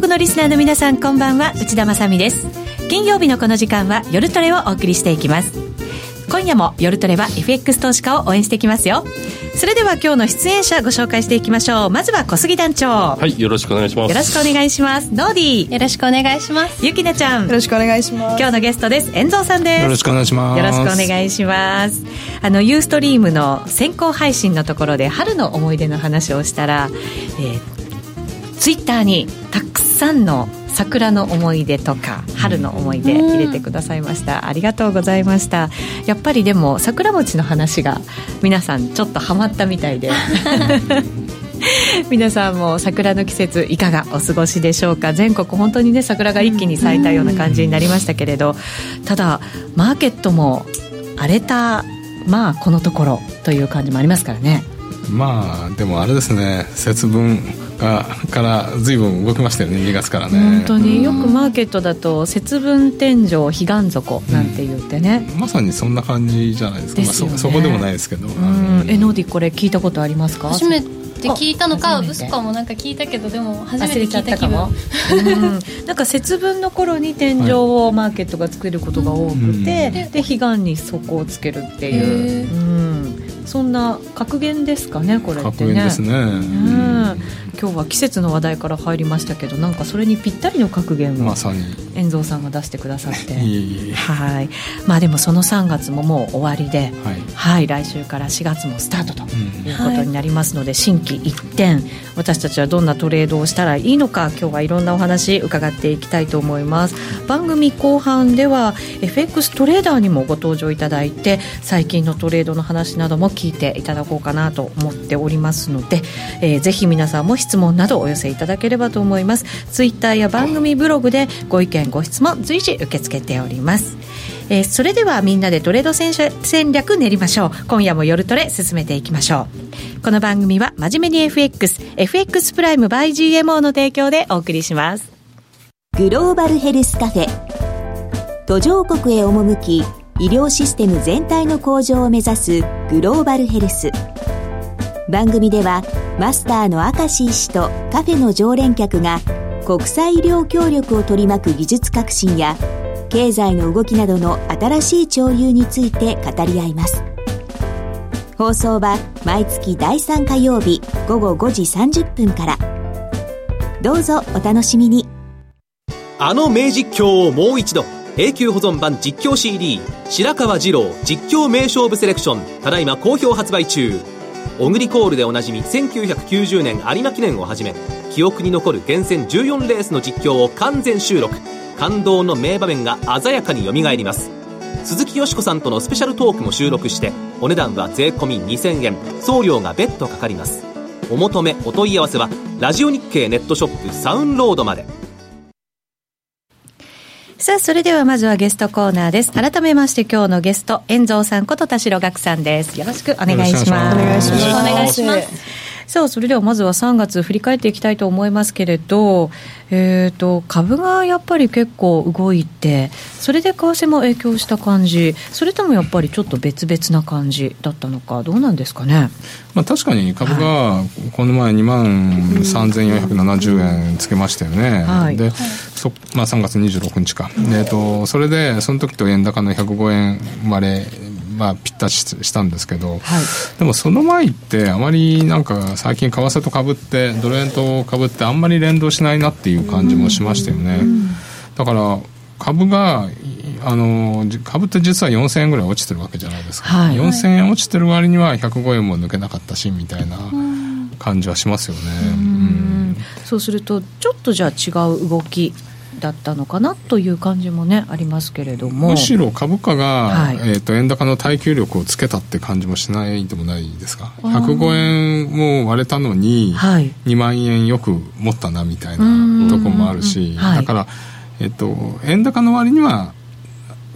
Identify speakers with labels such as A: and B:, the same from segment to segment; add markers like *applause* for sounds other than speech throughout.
A: 国のリスナーの皆さんこんばんは。内田まさです。金曜日のこの時間は夜トレをお送りしていきます。今夜も夜トレは FX 投資家を応援していきますよ。それでは今日の出演者ご紹介していきましょう。まずは小杉団長。
B: はいよろしくお願いします。
A: よろしくお願いします。ノーディ
C: ー。よろしくお願いします。
A: ゆきなちゃん。
D: よろしくお願いします。
A: 今日のゲストです。遠藤さんです。
E: よろしくお願いします。
A: よろしくお願いします。あのユーストリームの先行配信のところで春の思い出の話をしたら、えー、ツイッターにたくさんの桜の思い出とか春の思い出入れてくださいました、ありがとうございました。やっぱりでも桜餅の話が皆さんちょっとハマったみたいで。*laughs* 皆さんも桜の季節いかがお過ごしでしょうか？全国本当にね桜が一気に咲いたような感じになりましたけれど。ただマーケットも荒れたまあこのところという感じもありますからね。
E: まあでもあれですね。節分がから随分動きましたよね2月からね。
A: 本当に。よくマーケットだと節分天井彼岸底なんて言ってね、
E: うん、まさにそんな感じじゃないですか、ね、まあ、そそこでもないですけど。
A: えノーディこれ聞いたことありますか？
C: 初めて聞いたのか嘘かもなんか聞いたけどでも初めて聞いた気分。
A: うん、なんか節分の頃に天井をマーケットが作ることが多くて、はい、で彼岸に底をつけるっていう、うん。そんな格言ですかねこれってね。
E: ですね、うん
A: 今日は季節の話題から入りましたけどなんかそれにぴったりの格言を遠藤さんが出してくださって。*laughs* はい。まあでもその3月ももう終わりで、はい、はい、来週から4月もスタートということになりますので、うん、新規一転私たちはどんなトレードをしたらいいのか今日はいろんなお話伺っていきたいと思います。番組後半では FX トレーダーにもご登場いただいて最近のトレードの話なども聞いていただこうかなと思っておりますので、えー、ぜひ皆さんも質問などお寄せいただければと思います。ツイッターや番組ブログでご意見ご質問随時受け付けております。えー、それではみんなでトレード戦戦略練りましょう。今夜も夜トレ進めていきましょう。この番組は真面目に FXFX プライム by GMO の提供でお送りします。
F: グローバルヘルスカフェ。途上国へ赴き医療システム全体の向上を目指すグローバルヘルス。番組ではマスターの明石医師とカフェの常連客が国際医療協力を取り巻く技術革新や経済の動きなどの新しい潮流について語り合います。放送は毎月第3火曜日午後5時30分から。どうぞお楽しみに。
G: あの名実況をもう一度。永久保存版実況 CD 白川二郎実況名勝負セレクション。ただいま好評発売中。オグリコールでおなじみ1990年有馬記念をはじめ記憶に残る厳選14レースの実況を完全収録。感動の名場面が鮮やかによみがえります。鈴木よしこさんとのスペシャルトークも収録してお値段は税込2000円。送料が別途かかります。お求めお問い合わせはラジオ日経ネットショップサウンロードまで。
A: さあ、それではまずはゲストコーナーです。改めまして今日のゲスト、遠蔵さんこと田代岳さんです。よろしくお願いします。
D: お願いします。お
C: 願いします。
A: さあ、それではまずは3月振り返っていきたいと思いますけれど、えーと、株がやっぱり結構動いて、それで為替も影響した感じ、それともやっぱりちょっと別々な感じだったのか、どうなんですかね？
E: まあ、確かに株がこの前2万3470円つけましたよね、はい、で、そまあ、3月26日か、えーと、それでその時と円高の105円割れまあ、ぴったししたんですけど、はい、でもその前ってあまりなんか最近為替とかぶってドル円とかぶってあんまり連動しないなっていう感じもしましたよね、だから株があの株って実は4000円ぐらい落ちてるわけじゃないですか、はい、4000円落ちてる割には105円も抜けなかったしみたいな感じはしますよね、うん、
A: そうするとちょっとじゃあ違う動きだったのかなという感じもねありますけれども。
E: むしろ株価が、はい、えーと、円高の耐久力をつけたって感じもしないでもないですか？105円も割れたのに、はい、2万円よく持ったなみたいなとこもあるし、だから、えーと円高の割には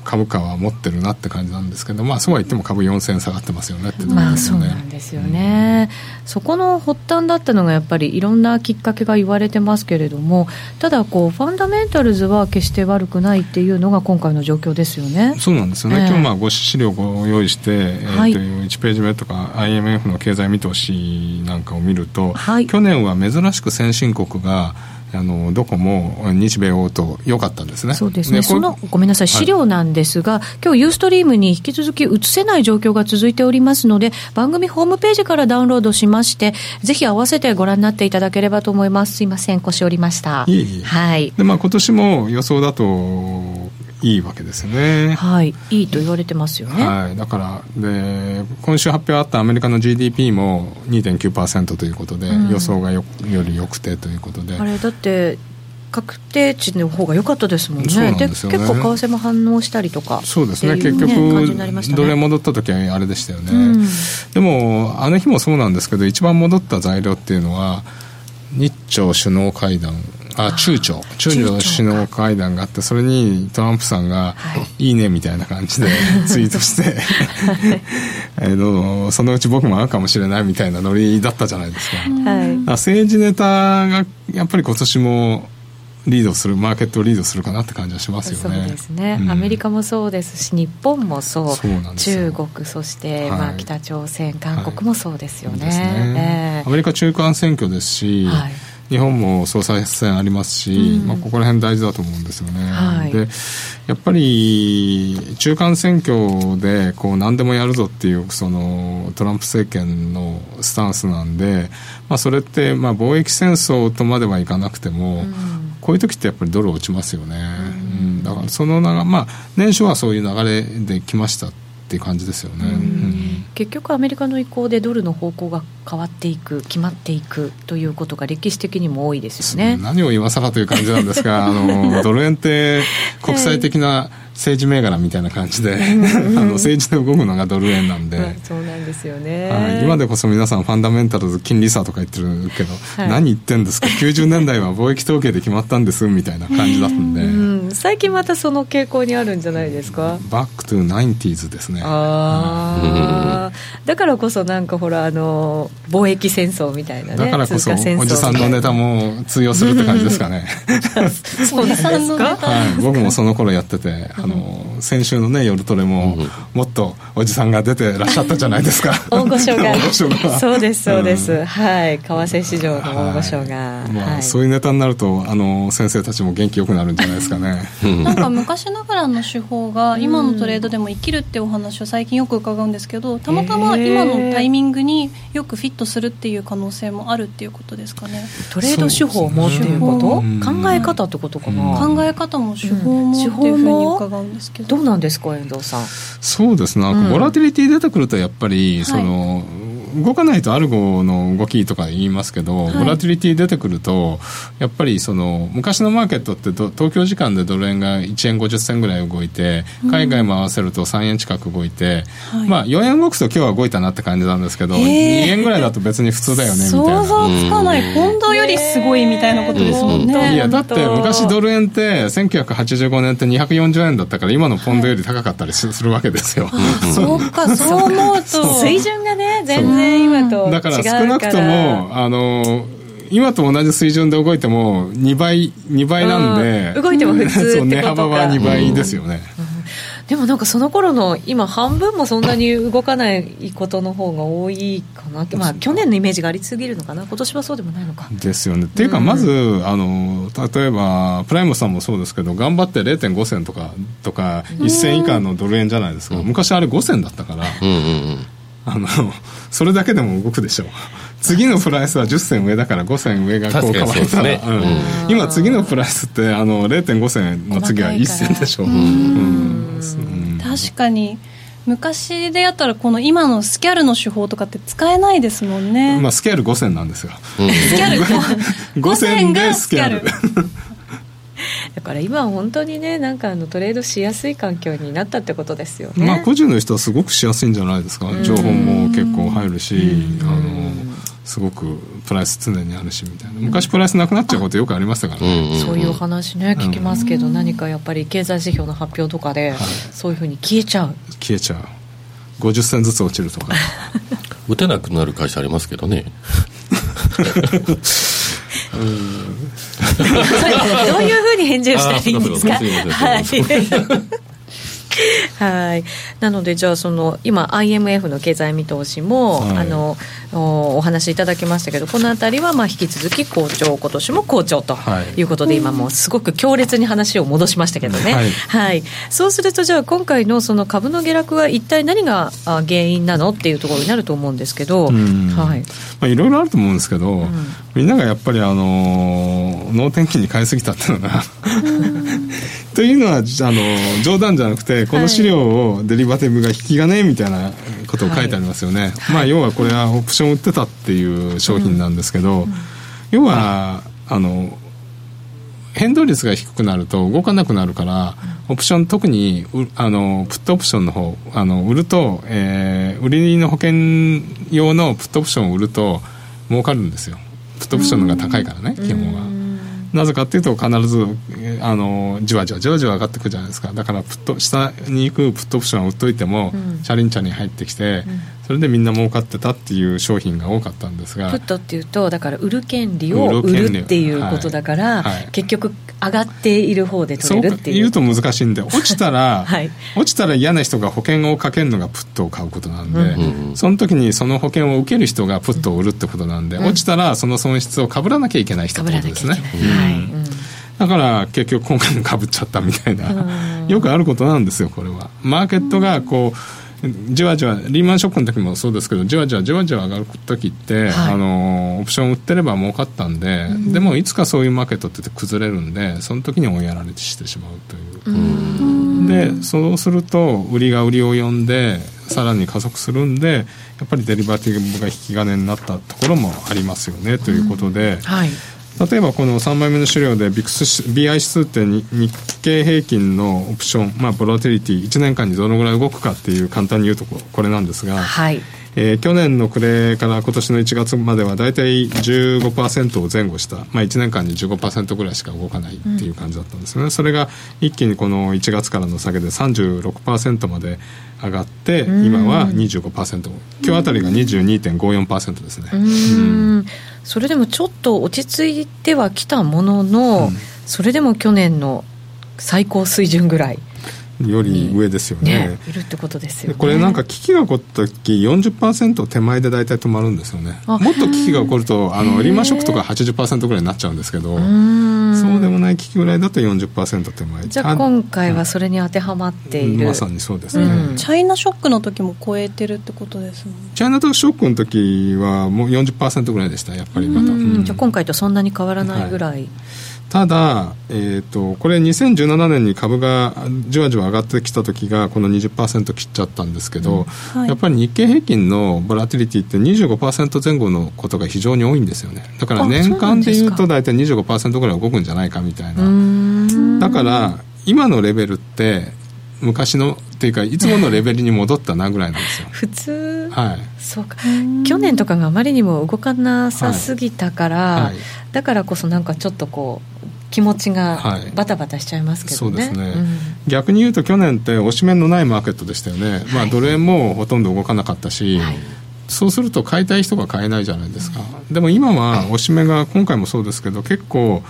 E: 株価は持ってるなって感じなんですけど、まあ、そうは言っても株4000円下がってますよねってところですよね。まあ、そうなんですよね、
A: うん、そこの発端だったのがやっぱりいろんなきっかけが言われてますけれどもただこうファンダメンタルズは決して悪くないっていうのが今回の状況ですよね。
E: そうなんですよね、えー、今日まあご資料をご用意して、えー、という1ページ目とか IMF の経済見通しなんかを見ると、はい、去年は珍しく先進国があのどこも日米欧と良かったですね。
A: そうですね。そのごめんなさい資料なんですが、はい、今日ユーストリームに引き続き映せない状況が続いておりますので、番組ホームページからダウンロードしまして、ぜひ合わせてご覧になっていただければと思います。すいません、腰折りました。
E: いえいえはい。でまあ今年も予想だといいわけですよね。
A: はい、いいと言われてますよね。
E: はい、だからで今週発表あったアメリカの GDP も2.9%ということで、うん、予想がよより良くてということで。
A: あれだって確定値の方が良かったですもんね、んで、ね、結構、為替も反応したりとか、
E: そうですね、結局、ドル戻った時はあれでしたよね、うん、でも、あの日もそうなんですけど、一番戻った材料っていうのは、日朝首脳会談あ中朝。中朝首脳会談があってそれにトランプさんが「い。いね」みたいな感じで *laughs* ツイートして。えのそのうち僕も会うかもしれないみたいなノリだったじゃないですか、はい、政治ネタがやっぱり今年もリードするマーケットをリードするかなって感じはしますよね。
A: そうですね、うん、アメリカもそうですし日本もそう。中国そして、まあ、北朝鮮韓国もそうですよね。はい。
E: ね。えー、アメリカ中間選挙ですし、はい日本も総裁選ありますし、うん、まあ、ここら辺大事だと思うんですよね。はい、でやっぱり中間選挙でこう何でもやるぞっていうそのトランプ政権のスタンスなんで、まあ、それってまあ貿易戦争とまではいかなくても、うん、こういう時ってやっぱりドル落ちますよね。うん、だからその流まあ年初はそういう流れで来ましたっていう感じですよね、うん、
A: 結局アメリカの意向でドルの方向が変わっていく決まっていくということが歴史的にも多いですよね。
E: 何を今更という感じなんですがあのドル円って国際的な政治銘柄みたいな感じであの政治で動くのがドル円なんで、まあ、
A: そうなんですよね、
E: はい、今でこそ皆さんファンダメンタルズ金利差とか言ってるけど、はい、何言ってんですか？90年代は貿易統計で決まったんですみたいな感じだったんで、うん、
A: 最近またその傾向にあるんじゃないですか？
E: back to 90s ですね。
A: ああ、だからこそなんかほらあの貿易戦争みたいなね
E: だからこそおじさんのネタも通用するって感じですかね。*laughs*
A: そうなんですか、*laughs*
E: はい、僕もその頃やっててあの先週のね夜トレも、もっとおじさんが出てらっしゃったじゃないですか。*laughs*
A: 大御所が。*laughs* そうですそうです、うん、はい。為替市場の大御所が、はい、
E: まあ、はい、そういうネタになるとあの先生たちも元気よくなるんじゃないですかね。*laughs*
C: なんか昔ながらの手法が今のトレードでも生きるっていうお話を最近よく伺うんですけどたまたま今のタイミングによくフィットするっていう可能性もあるっていうことですかね。
A: トレード手法もっていうこと？考え方ってことかな？
C: 考え方も手法もっていうふうに伺うんですけど。
A: どうなんですか遠藤さん。
E: そうですね。ボラティリティ出てくるとやっぱりその、はい動かないとアルゴの動きとか言いますけど、はい、ボラティリティ出てくるとやっぱりその昔のマーケットって東京時間でドル円が1円50銭ぐらい動いて海外も合わせると3円近く動いて、うん、まあ4円動くと今日は動いたなって感じなんですけど、2円ぐらいだと別に普通だよねみたいな。
C: 想像つかない。ポンドよりすごいみたいなことですもんね、
E: いやだって昔ドル円って1985年って240円だったから今のポンドより高かったりするわけですよ、
C: そうか *laughs* そう。思うと。
A: 水準がね全然然今と
E: だから少なくともあの今と同じ水準で動いても2倍2倍なんで
A: 動いても普通って *laughs*
E: 値幅は2倍ですよね、
A: でもなんかその頃の今半分もそんなに動かないことの方が多いかなまあ去年のイメージがありすぎるのかな。今年はそうでもないのか。
E: ですよね。っていうかまず、あの例えばプライムさんもそうですけど頑張って0.5銭とかとか1銭以下のドル円じゃないですか、昔あれ5銭だったから、うんうんうんあのそれだけでも動くでしょう。次のプライスは10銭上だから5銭上がこう変わったら、ね。うん、今次のプライスってあの0.5銭の次は1銭でしょう、うん。
C: 確かに。昔でやったらこの今のスキャルの手法とかって使えないですもんね。
E: まあスキャル5銭なんですよ、
C: スキャル。*laughs*
E: 5銭でスキャル *laughs*
A: だから今は本当にねなんかあのトレードしやすい環境になったってことですよね。
E: まあ個人の人はすごくしやすいんじゃないですか。情報も結構入るしあのすごくプライス常にあるしみたいな。昔プライスなくなっちゃうことよくありましたからね、
A: そういう話ね聞きますけど、何かやっぱり経済指標の発表とかで、そういうふうに消えちゃう。
E: 消えちゃう。50銭ずつ落ちるとか。*laughs*
B: 打てなくなる会社ありますけどね *laughs* *laughs*
A: どういうふうに返事をしたらいいんですか？はい *laughs* はい。なのでじゃあその今 IMF の経済見通しも、はい、あのお話いただきましたけどこの辺りはまあ引き続き好調今年も好調とい。うことで、はい、今もうすごく強烈に話を戻しましたけどね、はい、はい、そうするとじゃあ今回のその株の下落は一体何が原因なのっていうところになると思うんですけど、はい。ま
E: あ、いろいろあると思うんですけど、うん、みんながやっぱりあの能天気に買いすぎたっていうのが。*laughs* というのはあの冗談じゃなくてこの資料をデリバティブが引き金みたいなことを書いてありますよね、はい、まあ、要はこれはオプション売ってたっていう商品なんですけど、うん、要はあの変動率が低くなると動かなくなるから、オプション特にあのプットオプションの方あの売ると、えー、売りの保険用のプットオプションを売ると儲かるんですよ。プットオプションの方が高いからね基本は。なぜかっていうと必ずあのじわじわじわじわ上がってくるじゃないですか。だからプット下に行くプットオプションを売っといても、うん、チャリンチャリン入ってきて、うん、それでみんな儲かってたっていう商品が多かったんですが
A: プットっていうとだから売る権利を売るっていうことだから、はいはい、結局上がっている方で取れるっていう。
E: そう言うと難しいんで落ちたら、*laughs* はい、落ちたら嫌な人が保険をかけるのがプットを買うことなんで、うん、その時にその保険を受ける人がプットを売るってことなんで、落ちたらその損失をかぶらなきゃいけない人ってことですね。はい。だから結局今回もかぶっちゃったみたいな、*laughs* よくあることなんですよ、これは。マーケットがこう、じわじわ、リーマンショックの時もそうですけど、じわじわじわじわ上がる時って、はい、あの、オプション売ってれば儲かったんで、うん、でもいつかそういうマーケットって崩れるんで、その時に追いやられてしてしまうという。で、そうすると、売りが売りを呼んで、さらに加速するんで、やっぱりデリバティブが引き金になったところもありますよね、ということで、はい例えばこの3枚目の資料で BI 指数って日経平均のオプション、まあ、ボラテリティ1年間にどのぐらい動くかっていう簡単に言うとこれなんですが、はい。えー、去年の暮れから今年の1月までは大体15%を前後した、まあ、1年間に15%ぐらいしか動かないっていう感じだったんですね、うん、それが一気にこの1月からの下げで36%まで上がって今は25%今日あたりが22.54%ですね、うん、
A: それでもちょっと落ち着いてはきたものの、うん、それでも去年の最高水準ぐらい
E: より上ですよね、
A: ね、いるってことですよ、ね、
E: これなんか危機が起こった時40%手前で大体止まるんですよね。もっと危機が起こるとあのリーマンショックとか80%ぐらいになっちゃうんですけどそうでもない危機ぐらいだと40%手前。
A: じゃあ今回はそれに当てはまっている、
E: まさにそうですね、
C: うん、チャイナショックの時も超えてるってことですもん、
E: チャイナショックの時はもう40%ぐらいでしたやっぱりまた、うん、
A: じゃあ今回とそんなに変わらないぐらい、はい
E: ただ、えーと、これ2017年に株がじわじわ上がってきた時がこの20%切っちゃったんですけど、うん。はい、やっぱり日経平均のボラティリティって25%前後のことが非常に多いんですよね。だから年間でいうと大体25%ぐらい動くんじゃないかみたいな。だから今のレベルって昔のっていうかいつものレベルに戻ったなぐらいなんですよ。
A: 普通はい。そうか。去年とかがあまりにも動かなさすぎたから、はい。はい、だからこそなんかちょっとこう気持ちがバタバタしちゃいますけどね、はい、そうですね、うん、
E: 逆に言うと去年って押し面のないマーケットでしたよね、はい、まあ奴隷もほとんど動かなかったし、はい、そうすると買いたい人が買えないじゃないですか、うん、でも今は押し目が今回もそうですけど結構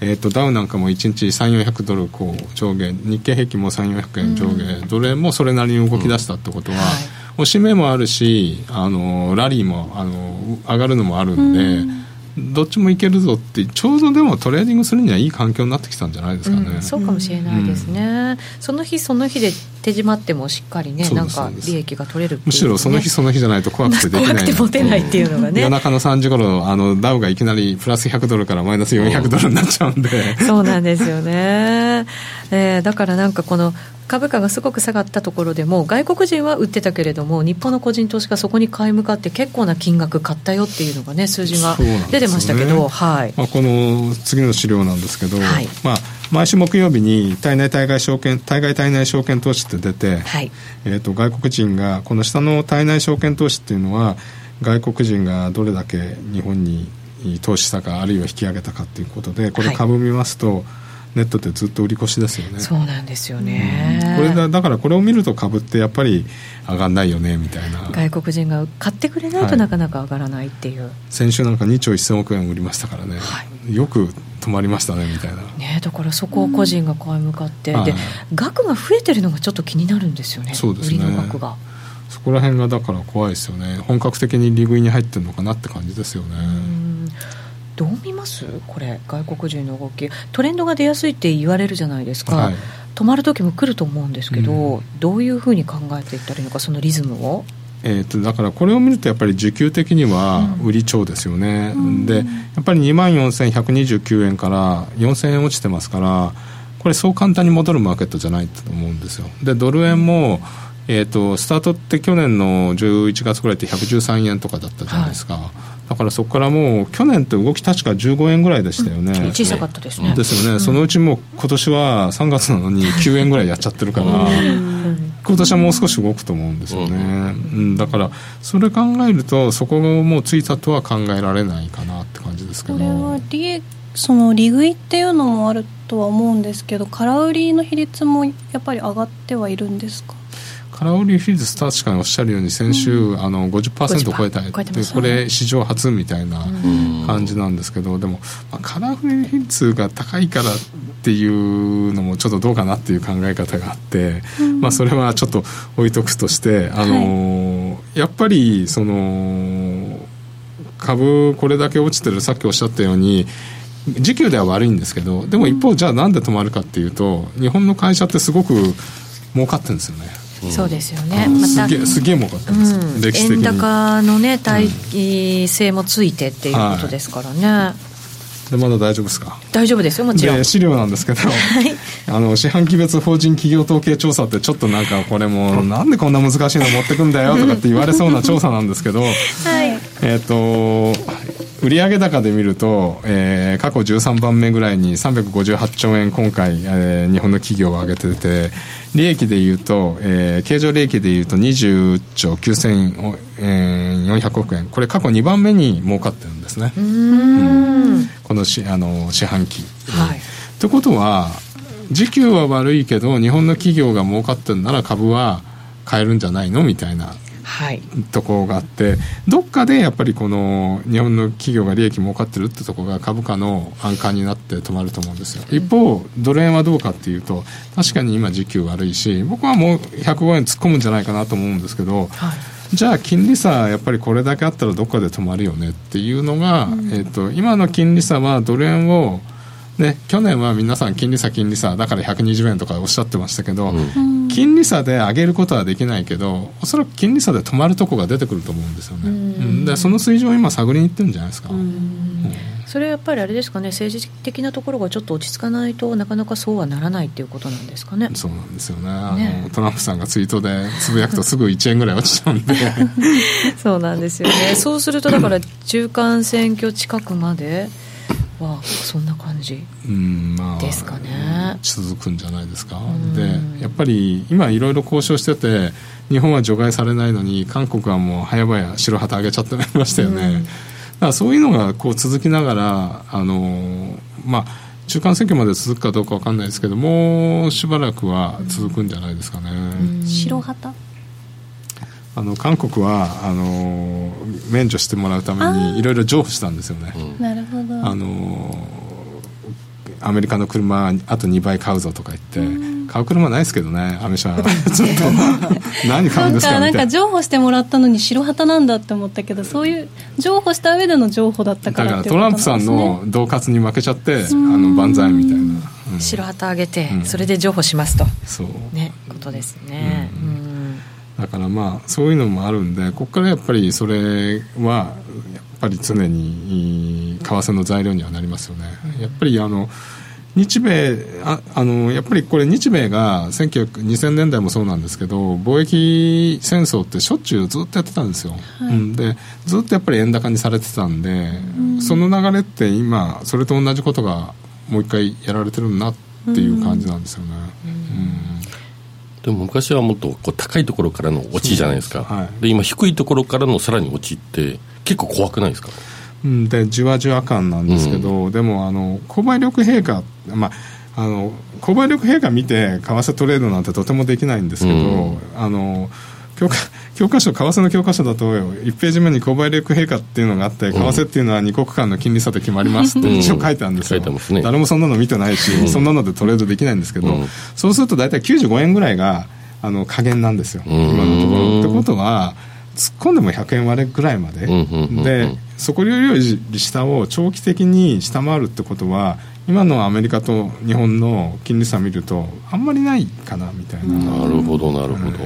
E: えーと、ダウなんかも1日3400ドルこう上下日経平均も3400円上下、うん、奴隷もそれなりに動き出したってことは、うんはい、押し目もあるしあのラリーもあの上がるのもあるんで、うん。どっちもいけるぞってちょうどでもトレーディングするにはいい環境になってきたんじゃないですかね、
A: うん、そうかもしれないですね、うん、その日その日で手仕舞ってもしっかりねなんか利益が取れる、ね、
E: むしろその日その日じゃないと怖くてできない怖
A: くて持てないっていうのがね。
E: 夜中の3時頃あのダウがいきなりプラス100ドルからマイナス400ドルになっちゃうんで。
A: そうなんですよね、えー、だからなんかこの株価がすごく下がったところでも外国人は売ってたけれども日本の個人投資家そこに買い向かって結構な金額買ったよっていうのがね数字が出てましたけど、ね、はい。
E: まあ、この次の資料なんですけど、はい、まあ、毎週木曜日に対内対外証券対外対内証券投資って出て、はい、えーと、外国人がこの下の対内証券投資っていうのは外国人がどれだけ日本に投資したかあるいは引き上げたかということでこれ株見ますと、はいネットってずっと売り越しですよね。
A: そうなんですよね、
E: これだだからこれを見ると株ってやっぱり上がんないよねみたいな。
A: 外国人が買ってくれないとなかなか上がらないっていう、はい、
E: 先週なんか2兆1000億円売りましたからね、はい、よく止まりましたねみたいな、
A: ね、だからそこを個人が買い向かって、うん、で、はい、額が増えてるのがちょっと気になるんですよね
E: そうですね。売
A: りの額が。
E: そこら辺がだから怖いですよね。本格的に利食いに入ってるのかなって感じですよね
A: どう見ます？これ外国人の動き。トレンドが出やすいって言われるじゃないですか、はい、止まる時も来ると思うんですけど、うん、どういうふうに考えていったらいいのかそのリズムを？
E: えーと、だからこれを見るとやっぱり需給的には売り超ですよね、うん、でやっぱり2万4129円から4000円落ちてますからこれそう簡単に戻るマーケットじゃないと思うんですよ。でドル円も、えーと、スタートって去年の11月ぐらいって113円とかだったじゃないですか、はいだからそこからもう去年って動き確か15円ぐらいでしたよね、
A: うん、小さかったですね。
E: ですよね、うん、そのうちもう今年は3月なのに9円ぐらいやっちゃってるから今年はもう少し動くと思うんですよね、うん、だからそれ考えるとそこがもうついたとは考えられないかなって感じですけど。これ
C: は利その利食いっていうのもあるとは思うんですけど空売りの比率もやっぱり上がってはいるんですか？
E: 空売り比率確かにおっしゃるように先週、うん、あの50%を超えたいってこれ史上初みたいな感じなんですけどでも、まあ、空売り比率が高いからっていうのもちょっとどうかなっていう考え方があって、うん、まあ、それはちょっと置いとくとしてあの、はい、やっぱりその株これだけ落ちてるさっきおっしゃったように時給では悪いんですけどでも一方じゃあなんで止まるかっていうと日本の会社ってすごく儲かってるんですよね。
A: そうですよね、ま
E: た。すげえ儲かったんです、うん、歴史的
A: に。円高のね耐性もついてっていうことですからね、は
E: い、でまだ大丈夫ですか？
A: 大丈夫ですよもちろん。
E: 資料なんですけど、はい、あの四半期別法人企業統計調査ってちょっとなんかこれもなんでこんな難しいの持ってくんだよとかって言われそうな調査なんですけど、*laughs* はい、えっ、と売上高で見ると、えー、過去13番目ぐらいに358兆円今回、えー、日本の企業を上げてて利益でいうと、えー、経常利益でいうと20兆9400億円。これ過去2番目に儲かってるんですね、うん、このしあの四半期。はい、ということは時給は悪いけど日本の企業が儲かってるなら株は買えるんじゃないの？みたいなはい、ところがあってどっかでやっぱりこの日本の企業が利益儲かってるってところが株価の安価になって止まると思うんですよ。一方ドル円はどうかっていうと確かに今時給悪いし僕はもう105円突っ込むんじゃないかなと思うんですけど、はい、じゃあ金利差やっぱりこれだけあったらどっかで止まるよねっていうのが、うん、えーと、今の金利差はドル円をね、去年は皆さん金利差金利差だから120円とかおっしゃってましたけど、うん、金利差で上げることはできないけどおそらく金利差で止まるとこが出てくると思うんですよね、うん、でその水準を今探りにいってるんじゃないですか、うん、
A: それはやっぱりあれですかね政治的なところがちょっと落ち着かないとなかなかそうはならないっていうことなんですかね。
E: そうなんですよね。あのトランプさんがツイートでつぶやくとすぐ1円ぐらい落ちちゃうんで。*laughs*
A: そうなんですよね。そうするとだから中間選挙近くまではそんな感じ。ですかね、まあ、
E: 続くんじゃないですか。でやっぱり今いろいろ交渉してて日本は除外されないのに韓国はもう早々白旗上げちゃってましたよね、だからそういうのがこう続きながらあのまあ中間選挙まで続くかどうか分かんないですけどもうしばらくは続くんじゃないですかね、
C: 白旗？
E: あの韓国はあの免除してもらうためにいろいろ譲歩したんですよね。
C: なるほど。
E: あのアメリカの車あと2倍買うぞとか言って買う車ないですけどねアメ車。*laughs* ちょっと *laughs* 何買うんですか？
C: な。んか譲歩してもらったのに白旗なんだって思ったけどそういう譲歩した上での譲歩だったから
E: だからトランプさんの恫喝に負けちゃってあの万歳みたいな、
A: うん、白旗あげて、それで譲歩しますと。そう。ねことですね、うん
E: だからまあそういうのもあるんでここからやっぱりそれはやっぱり常に為替の材料にはなりますよね。やっぱりあの日米ああのやっぱりこれ日米が2000年代もそうなんですけど貿易戦争ってしょっちゅうずっとやってたんですよ、はい、うん、でずっとやっぱり円高にされてたんで、うん、その流れって今それと同じことがもう一回やられてるなっていう感じなんですよね、うん、うん
B: でも昔はもっとこう高いところからの落ちじゃないですか、はい、で今低いところからのさらに落ちって結構怖くないですか？
E: うん、でじわじわ感なんですけど、うん、でもあの購買力陛下、まあ、あの購買力陛下見て為替トレードなんてとてもできないんですけど、うん、あの教科教科書、為替の教科書だと、1ページ目に購買力陛下っていうのがあって、為替っていうのは2国間の金利差で決まりますって一応書いてあるんですよ、誰もそんなの見てないし、うん、そんなのでトレードできないんですけど、うん、そうすると大体95円ぐらいがあの加減なんですよ、今のところ。ってことは、突っ込んでも100円割れぐらいまで、でそこより下を長期的に下回るってことは、今のアメリカと日本の金利差見ると、あんまりないかなみたいな。
B: なるほど、なるほど。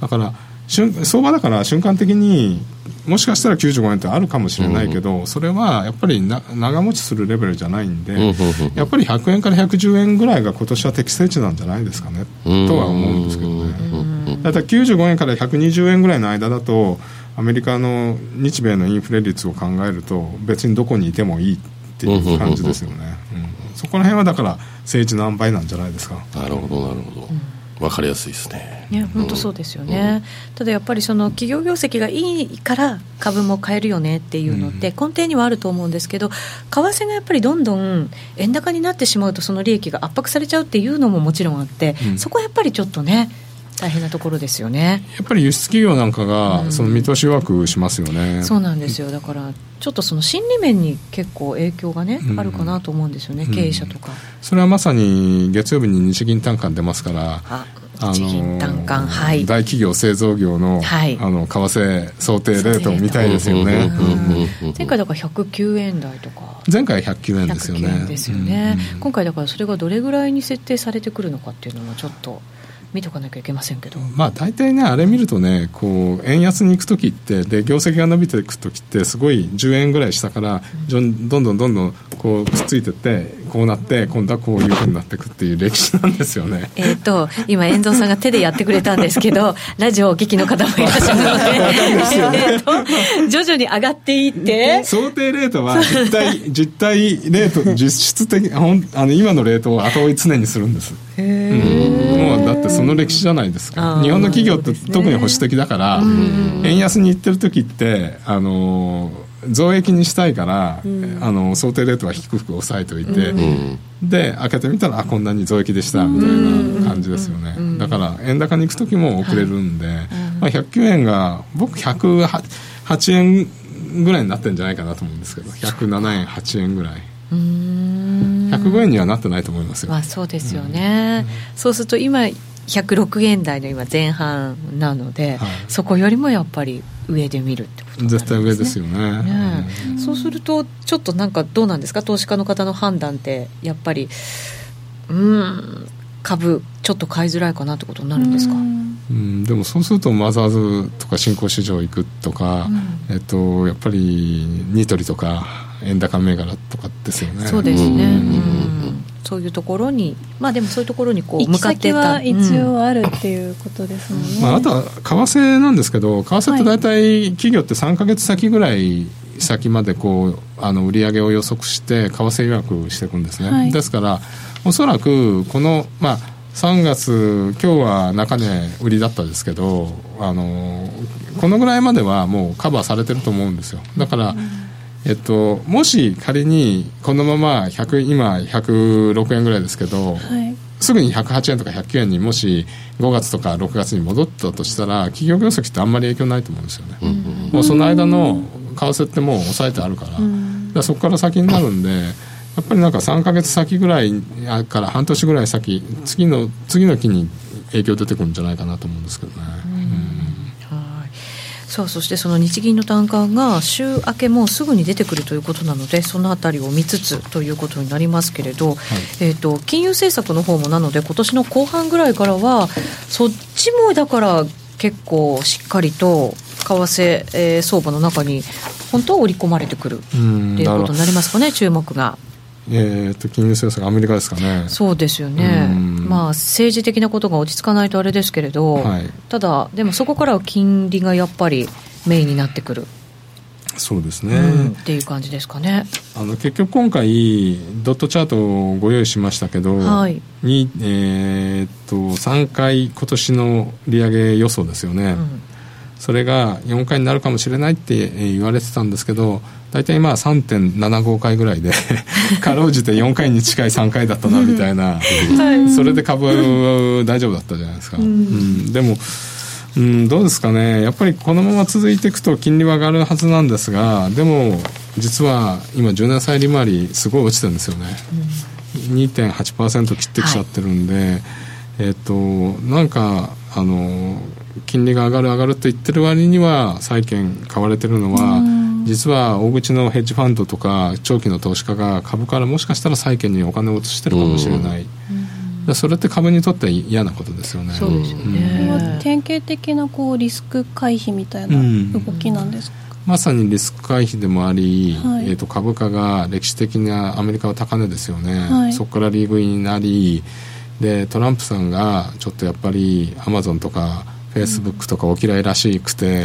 E: だから相場だから瞬間的にもしかしたら95円ってあるかもしれないけど、うん、それはやっぱりな長持ちするレベルじゃないんで、うん、やっぱり100円から110円ぐらいが今年は適正値なんじゃないですかね、うん、とは思うんですけどね。だから95円から120円ぐらいの間だとアメリカの日米のインフレ率を考えると別にどこにいてもいいっていう感じですよね、そこら辺はだから政治の塩梅なん。じゃないですか
B: なるほどなるほど、分かりやすいですね。
A: ね本当そうですよね、うん、ただやっぱりその企業業績がいいから株も買えるよねっていうのって根底にはあると思うんですけど、為替がやっぱりどんどん円高になってしまうとその利益が圧迫されちゃうっていうのももちろんあって、うん、そこはやっぱりちょっとね大変なところですよね。
E: やっぱり輸出企業なんかが、その見通し弱くしますよね、
A: そうなんですよ。だからちょっとその心理面に結構影響がね、あるかなと思うんですよね、経営者とか。
E: それはまさに月曜日に日銀短観出ますから
A: あの単価、はい、
E: 大企業製造業の,、はい、あの為替想定レートみたいですよね、
A: 前回だから109円台とか。
E: 前回109円ですよね。
A: ですよね、今回だからそれがどれぐらいに設定されてくるのかっていうのもちょっと見とかなきゃいけませんけど、
E: まあ、大体ね、あれ見るとね、こう円安に行くときって、で業績が伸びていくときって、すごい10円ぐらい下から、どんどんどんどんこうくっついてって、こうなって、今度はこういうふうになっていくっていう歴史なんですよね。
A: えっと、今、遠藤さんが手でやってくれたんですけど、*laughs* ラジオをお聞きの方もいらっしゃるので、えっと、徐々に上がっていって。
E: 想定レートは実態、実態レート、実質的、あの今のレートを後追い常にするんです。へー。もうだってその歴史じゃないですか。日本の企業って特に保守的だから、円安に行ってる時って、あのー、増益にしたいから、うん、あの想定レートは低く抑えておいて、うん、で開けてみたらあこんなに増益でしたみたいな感じですよね、うん、だから円高に行く時も遅れるんで、はい、まあ、109円が僕108円ぐらいになってるんじゃないかなと思うんですけど107円8円ぐらい。105円にはなってないと思いますよ、
A: まあ、そうですよね、そうすると今106円台の今前半なので、はい、そこよりもやっぱり上で見るってこと、ね、
E: 絶対上ですよね、
A: ね、そうするとちょっとなんかどうなんですか？投資家の方の判断ってやっぱりうん株ちょっと買いづらいかなってことになるんですか？
E: うん。でもそうするとマザーズとか新興市場行くとか、うん、えっと、やっぱりニトリとか円高銘柄とかですよね。
A: そうですね、うんそういうところにまあでもそういうところにこう向かって
C: は一応あるっていうことですもんね、
E: まあ、あとは為替なんですけど為替って大体企業って3か月先ぐらい先までこうあの売り上げを予測して為替予約していくんですね、はい、ですからおそらくこのまあ3月今日は中値売りだったですけどあのこのぐらいまではもうカバーされてると思うんですよ。だから、うんえっと、もし仮にこのまま100今106円ぐらいですけど、はい、すぐに108円とか109円にもし5月とか6月に戻ったとしたら企業業績ってあんまり影響ないと思うんですよね、うん、もうその間の為替ってもう抑えてあるから,、うん、からそこから先になるんでやっぱりなんか3か月先ぐらいから半年ぐらい先次の次の期に影響出てくるんじゃないかなと思うんですけどね。うん
A: さあそしてその日銀の短観が週明けもすぐに出てくるということなのでそのあたりを見つつということになりますけれど、はい、えーと、金融政策の方もなので今年の後半ぐらいからはそっちもだから結構しっかりと為替、えー、相場の中に本当は織り込まれてくるっていうことになりますかね注目が。
E: えーと、金融政策、アメリカですかね。
A: そうですよね、まあ、政治的なことが落ち着かないとあれですけれど、はい、ただ、でもそこからは金利がやっぱりメインになってくる。
E: そうですね、
A: うん、っていう感じですかね。
E: あの結局今回ドットチャートをご用意しましたけど、はい、に、えー、っと3回今年の利上げ予想ですよね、うん、それが4回になるかもしれないって言われてたんですけど大体まあ3.75回ぐらいで *laughs* かろうじて4回に近い3回だったなみたいな、それで株大丈夫だったじゃないですか、うん、でもうん、どうですかね、やっぱりこのまま続いていくと金利は上がるはずなんですが、でも実は今、10年債利回り、すごい落ちてるんですよね、うん、2.8%切ってきちゃってるんで、はい、えっ、となんかあの、金利が上がる、上がると言ってる割には、債券買われてるのは、実は大口のヘッジファンドとか長期の投資家が株からもしかしたら債券にお金を移してるかもしれない。それって株にとっては嫌なことですよね。
A: そうですよね。
C: 典型的なこうリスク回避みたいな動きなんですか？
E: まさにリスク回避でもあり、はい、えーと、株価が歴史的なアメリカは高値ですよね、はい、そこから利食いになりでトランプさんがちょっとやっぱりアマゾンとかフェイスブックとかお嫌いらしくて、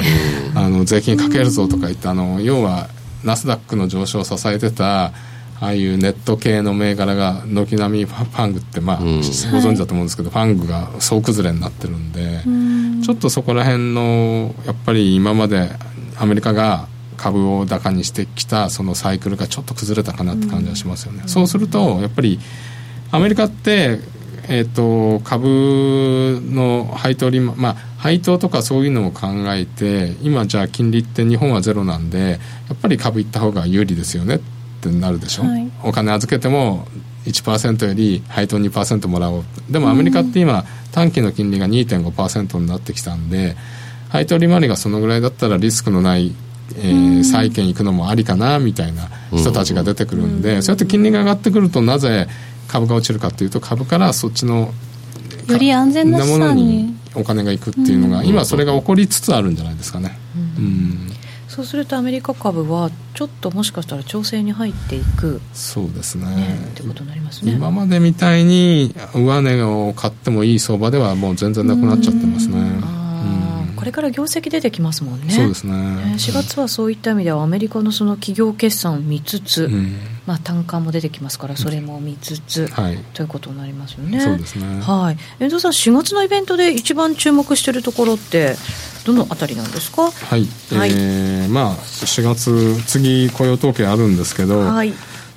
E: うん、あの税金かけるぞとか言ってあの要はナスダックの上昇を支えてたああいうネット系の銘柄が軒並みファングってまあ、うん、ご存知だと思うんですけど、はい、ファングが総崩れになってるんで、ん。ちょっとそこら辺のやっぱり今までアメリカが株を高にしてきたそのサイクルがちょっと崩れたかなって感じはしますよね。そうするとやっぱりアメリカってえーと、株の配当利、まあ、配当とかそういうのを考えて今じゃあ金利って日本はゼロなんでやっぱり株行った方が有利ですよねってなるでしょ、はい、お金預けても1%より配当2%もらおう。でもアメリカって今、短期の金利が2.5%になってきたんで配当利回りがそのぐらいだったらリスクのないえー、債券行くのもありかなみたいな人たちが出てくるんで、そうやって金利が上がってくるとなぜ株が落ちるかというと株からそっちの
C: より安全な
E: ものにお金がいくっていうのが、今それが起こりつつあるんじゃないですかね。うん、うん。
A: そうするとアメリカ株はちょっともしかしたら調整に入っていく
E: そうですね。
A: ねってことになりますね。
E: 今までみたいに上値を買ってもいい相場ではもう全然なくなっちゃってますね
A: これから業績出てきますもんね。
E: そうですね。
A: 4月はそういった意味ではアメリカのその企業決算を見つつ、うん、まあ、単価も出てきますからそれも見つつ、はい、ということになりますよね。
E: そうですね。
A: はい。遠藤さん4月のイベントで一番注目しているところってどのあたりなんですか？
E: はい、はい、えー、まあ4月次雇用統計あるんですけど、はい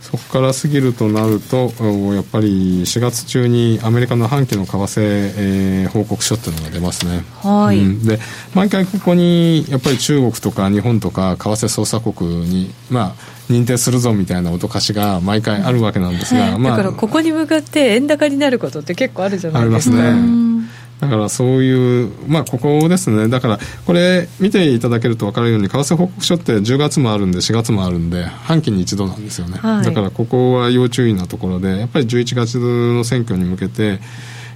E: そこから過ぎるとなるとやっぱり4月中にアメリカの半期の為替、えー、報告書っていうのが出ますね。
A: はい、うん、
E: で毎回ここにやっぱり中国とか日本とか為替操作国にまあ認定するぞみたいな脅かしが毎回あるわけなんですが、
A: まあ、だからここに向かって円高になることって結構あるじゃない
E: ですか。ありますね。だからそういう、まあ、ここですね、だからこれ、見ていただけると分かるように、為替報告書って10月もあるんで、4月もあるんで、半期に一度なんですよね、はい、だからここは要注意なところで、やっぱり11月の選挙に向けて、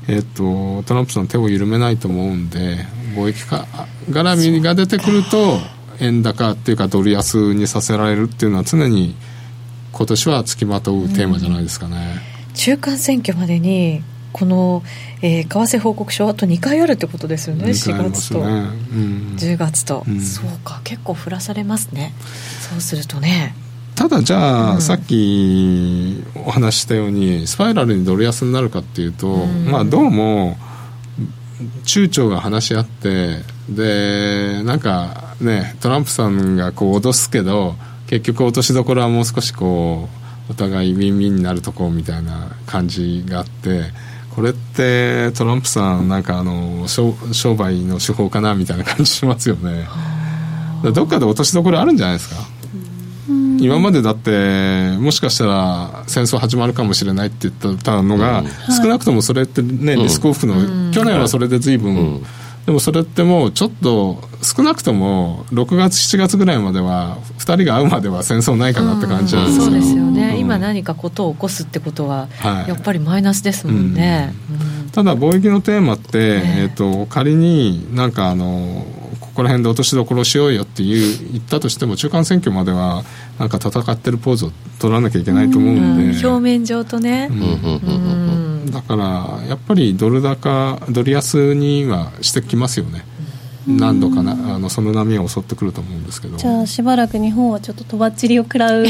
E: えっと、トランプさん、手を緩めないと思うんで、貿易か絡みが出てくると、円高っていうかドル安にさせられるっていうのは常に今年はつきまとうテーマじゃないですかね。
A: 中間選挙までにこの、えー、為替報告書あと2回あるってことですよね4月と、うん、10月と、うん、そうか結構降らされますね。そうするとね。
E: ただじゃあ、うん、さっきお話したようにスパイラルにドル安になるかっていうと、まあどうも中朝が話し合ってでなんかねトランプさんがこう脅すけど結局落としどころはもう少しこうお互いウィンウィンになるとこみたいな感じがあってこれってトランプさんなんかあの商売の手法かなみたいな感じしますよね。どっかで落としどころあるんじゃないですか？今までだってもしかしたら戦争始まるかもしれないって言ったのが、少なくともそれってね、リスクオフの、去年はそれで随分、でもそれってもうちょっと少なくとも6月7月ぐらいまでは2人が会うまでは戦争ないかなって感じなんですよ、
A: そうですよね、今何かことを起こすってことはやっぱりマイナスですもんね、
E: ただ貿易のテーマって、え。ー、と仮になんかあのここら辺で落としどころしようよっていう言ったとしても中間選挙まではなんか戦ってるポーズを取らなきゃいけないと思うんで、
A: うん、表面上とね、
E: だからやっぱりドル高ドル安にはしてきますよね、何度かなあのその波を襲ってくると思うんですけど。
C: じゃあしばらく日本はちょっととばっちりを食らう。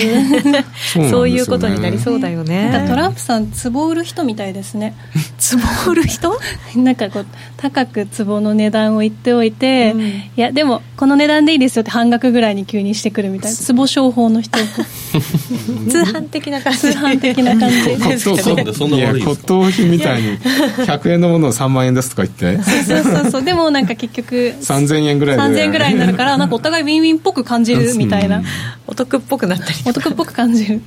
A: そういうことになりそうだよね。
C: トランプさん壺売る人みたいですね。*laughs*
A: 壺売る人？*laughs*
C: なんかこう高く壺の値段を言っておいて、うん、いやでもこの値段でいいですよって半額ぐらいに急にしてくるみたいな。壺商法の人。*laughs*
A: 通販的な感じ。
C: 通販的な感じです
B: かね。
E: 骨董品みたいに100円のものを3万円ですとか言って
C: そうそうそうでもなんか結局
E: 3000円ぐらい
C: で。3000円ぐらいになるから *laughs* なんかお互いウィンウィンっぽく感じるみたいな、
A: お得っぽくなったり。
C: お得っぽく感じる。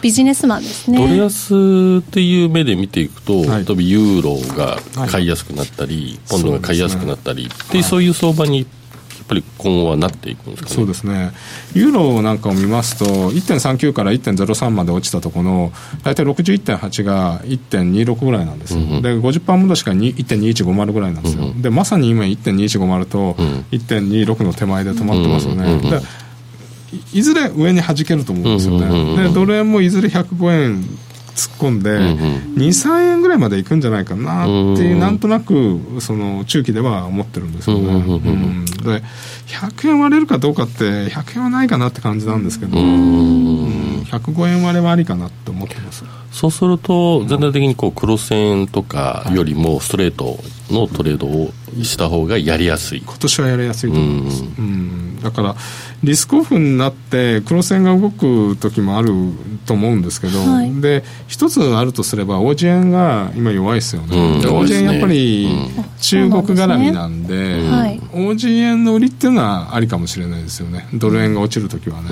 C: ビジネスマンですね。
B: ドル安っていう目で見ていくと、はい、例えばユーロが買いやすくなったり、はい、ポンドが買いやすくなったりっていう、そういう相場にぱり今後はなっていくんですか、ね、
E: そうですね、ユーロなんかを見ますと、1.39から1.03まで落ちたところの、大体61.8が1.26ぐらいなんですよ、うんうん、で50%戻しが1.2150ぐらいなんですよ、うんうん、でまさに今、1.2150と1.26の手前で止まってますよね。うんうんうんいずれ上に弾けると思うんですよね、でドル円もいずれ105円突っ込んで、うんうん、23円ぐらいまでいくんじゃないかなっていう、ん、なんとなくその中期では思ってるんですよね、うんうん、で100円割れるかどうかって100円はないかなって感じなんですけど、うん、105円割れはありかなって思ってます。
B: そうすると全体的にこう黒線とかよりもストレートのトレードをした方がやりやすい。
E: 今年はやりやすいと思います、うん。だからリスクオフになって黒線が動く時もあると思うんですけど、はい、で一つあるとすればオージェンが今弱いですよね、うん、オージェンやっぱり中国絡みなんで、うんはい、オージェンの売りっていうのはありかもしれないですよね。ドル円が落ちる時はね。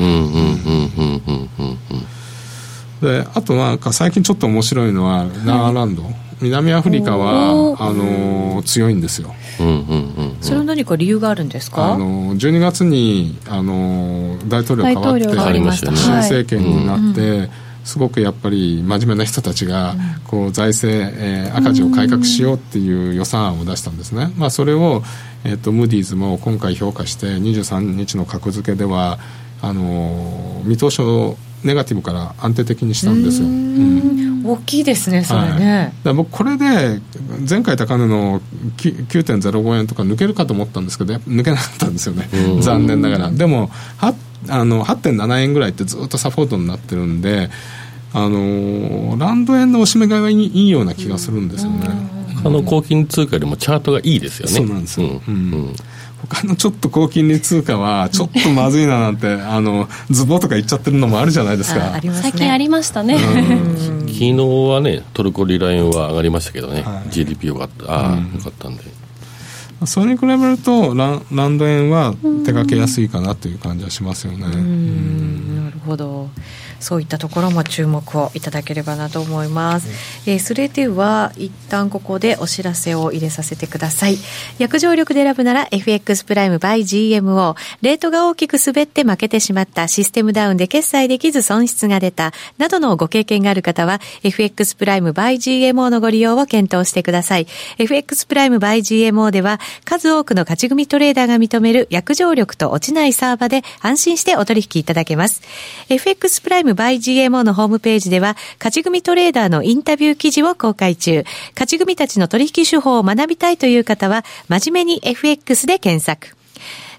E: であとなんか最近ちょっと面白いのはナーランド、はい南アフリカはあの強いんですよ、うんうん
A: うんそれは何か理由があるんですか？
E: あの12月にあの大統領変わって新政権になって、すごくやっぱり真面目な人たちがこう財政、えー、赤字を改革しようっていう予算案を出したんですね、まあ、それを、えーと、ムーディーズも今回評価して23日の格付けではあの見通しをネガティブから安定的にしたんですよ、うん、
A: 大きいですねそれね、
E: はい、僕これで前回高値の9.05円とか抜けるかと思ったんですけど抜けなかったんですよね。残念ながら。でもあの8.7円ぐらいってずっとサポートになってるんであのランド円のおしめ買いはいいような気がするんですよね。
B: あの高金通貨よりもチャートがいいですよね。
E: そうなんですよ、うん。うん他のちょっと高金利通貨はちょっとまずいななんて *laughs* あのズボとか言っちゃってるのもあるじゃないですか、
C: ね、最近ありましたね、
B: 昨日はねトルコリラ円は上がりましたけどね、はい、GDP よかった。ああ、よかったんで。
E: それに比べるとランランド円は手がけやすいかなという感じはしますよね。
A: なるほどそういったところも注目をいただければなと思います、うん、えー、それでは一旦ここでお知らせを入れさせてください。約定力で選ぶなら FX プライム by GMO レートが大きく滑って負けてしまったシステムダウンで決済できず損失が出た。などのご経験がある方は FX プライム by GMO のご利用を検討してください。FX プライム by GMO では数多くの勝ち組トレーダーが認める約定力と落ちないサーバーで安心してお取引いただけます。FX プライムム by GMO のホームページでは、勝ち組トレーダーのインタビュー記事を公開中。勝ち組たちの取引手法を学びたいという方は、真面目に FX で検索。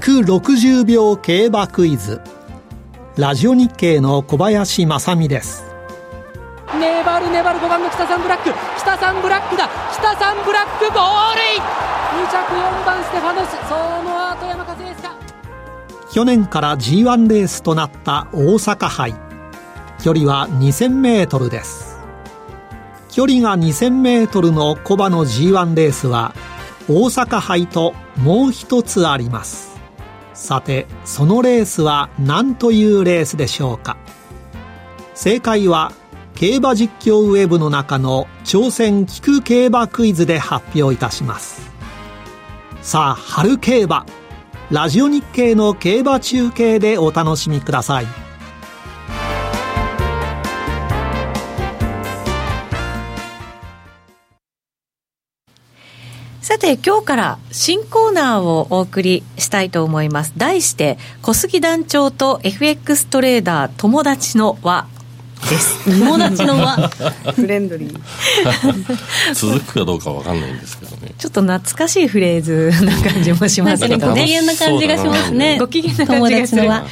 D: 聞く60秒競馬クイズ。ラジオ日経の小林正美です。
H: 粘る粘る5番の北さんブラック。北さんブラックだ。北さんブラックゴールイン。2着4番ステファノス。その後山風ですか
D: 去年から G1 レースとなった大阪杯。距離は 2000m です。距離が 2000m のコバの G1 レースは大阪杯ともう一つありますさてそのレースは何というレースでしょうか？正解は競馬実況ウェブの中の挑戦聞く競馬クイズで発表いたします。さあ春競馬。ラジオ日経の競馬中継でお楽しみください。
A: さて今日から新コーナーをお送りしたいと思います。題して小杉団長と FX トレーダー友達の輪です。*laughs*
C: 友達の輪。
I: フレンドリー。
B: 続くかどうかわかんないんですけどね。
A: ちょっと懐かしいフレーズな感じもしますけどね
C: ご機嫌な感じがしますね。
A: ご機嫌な感じがするは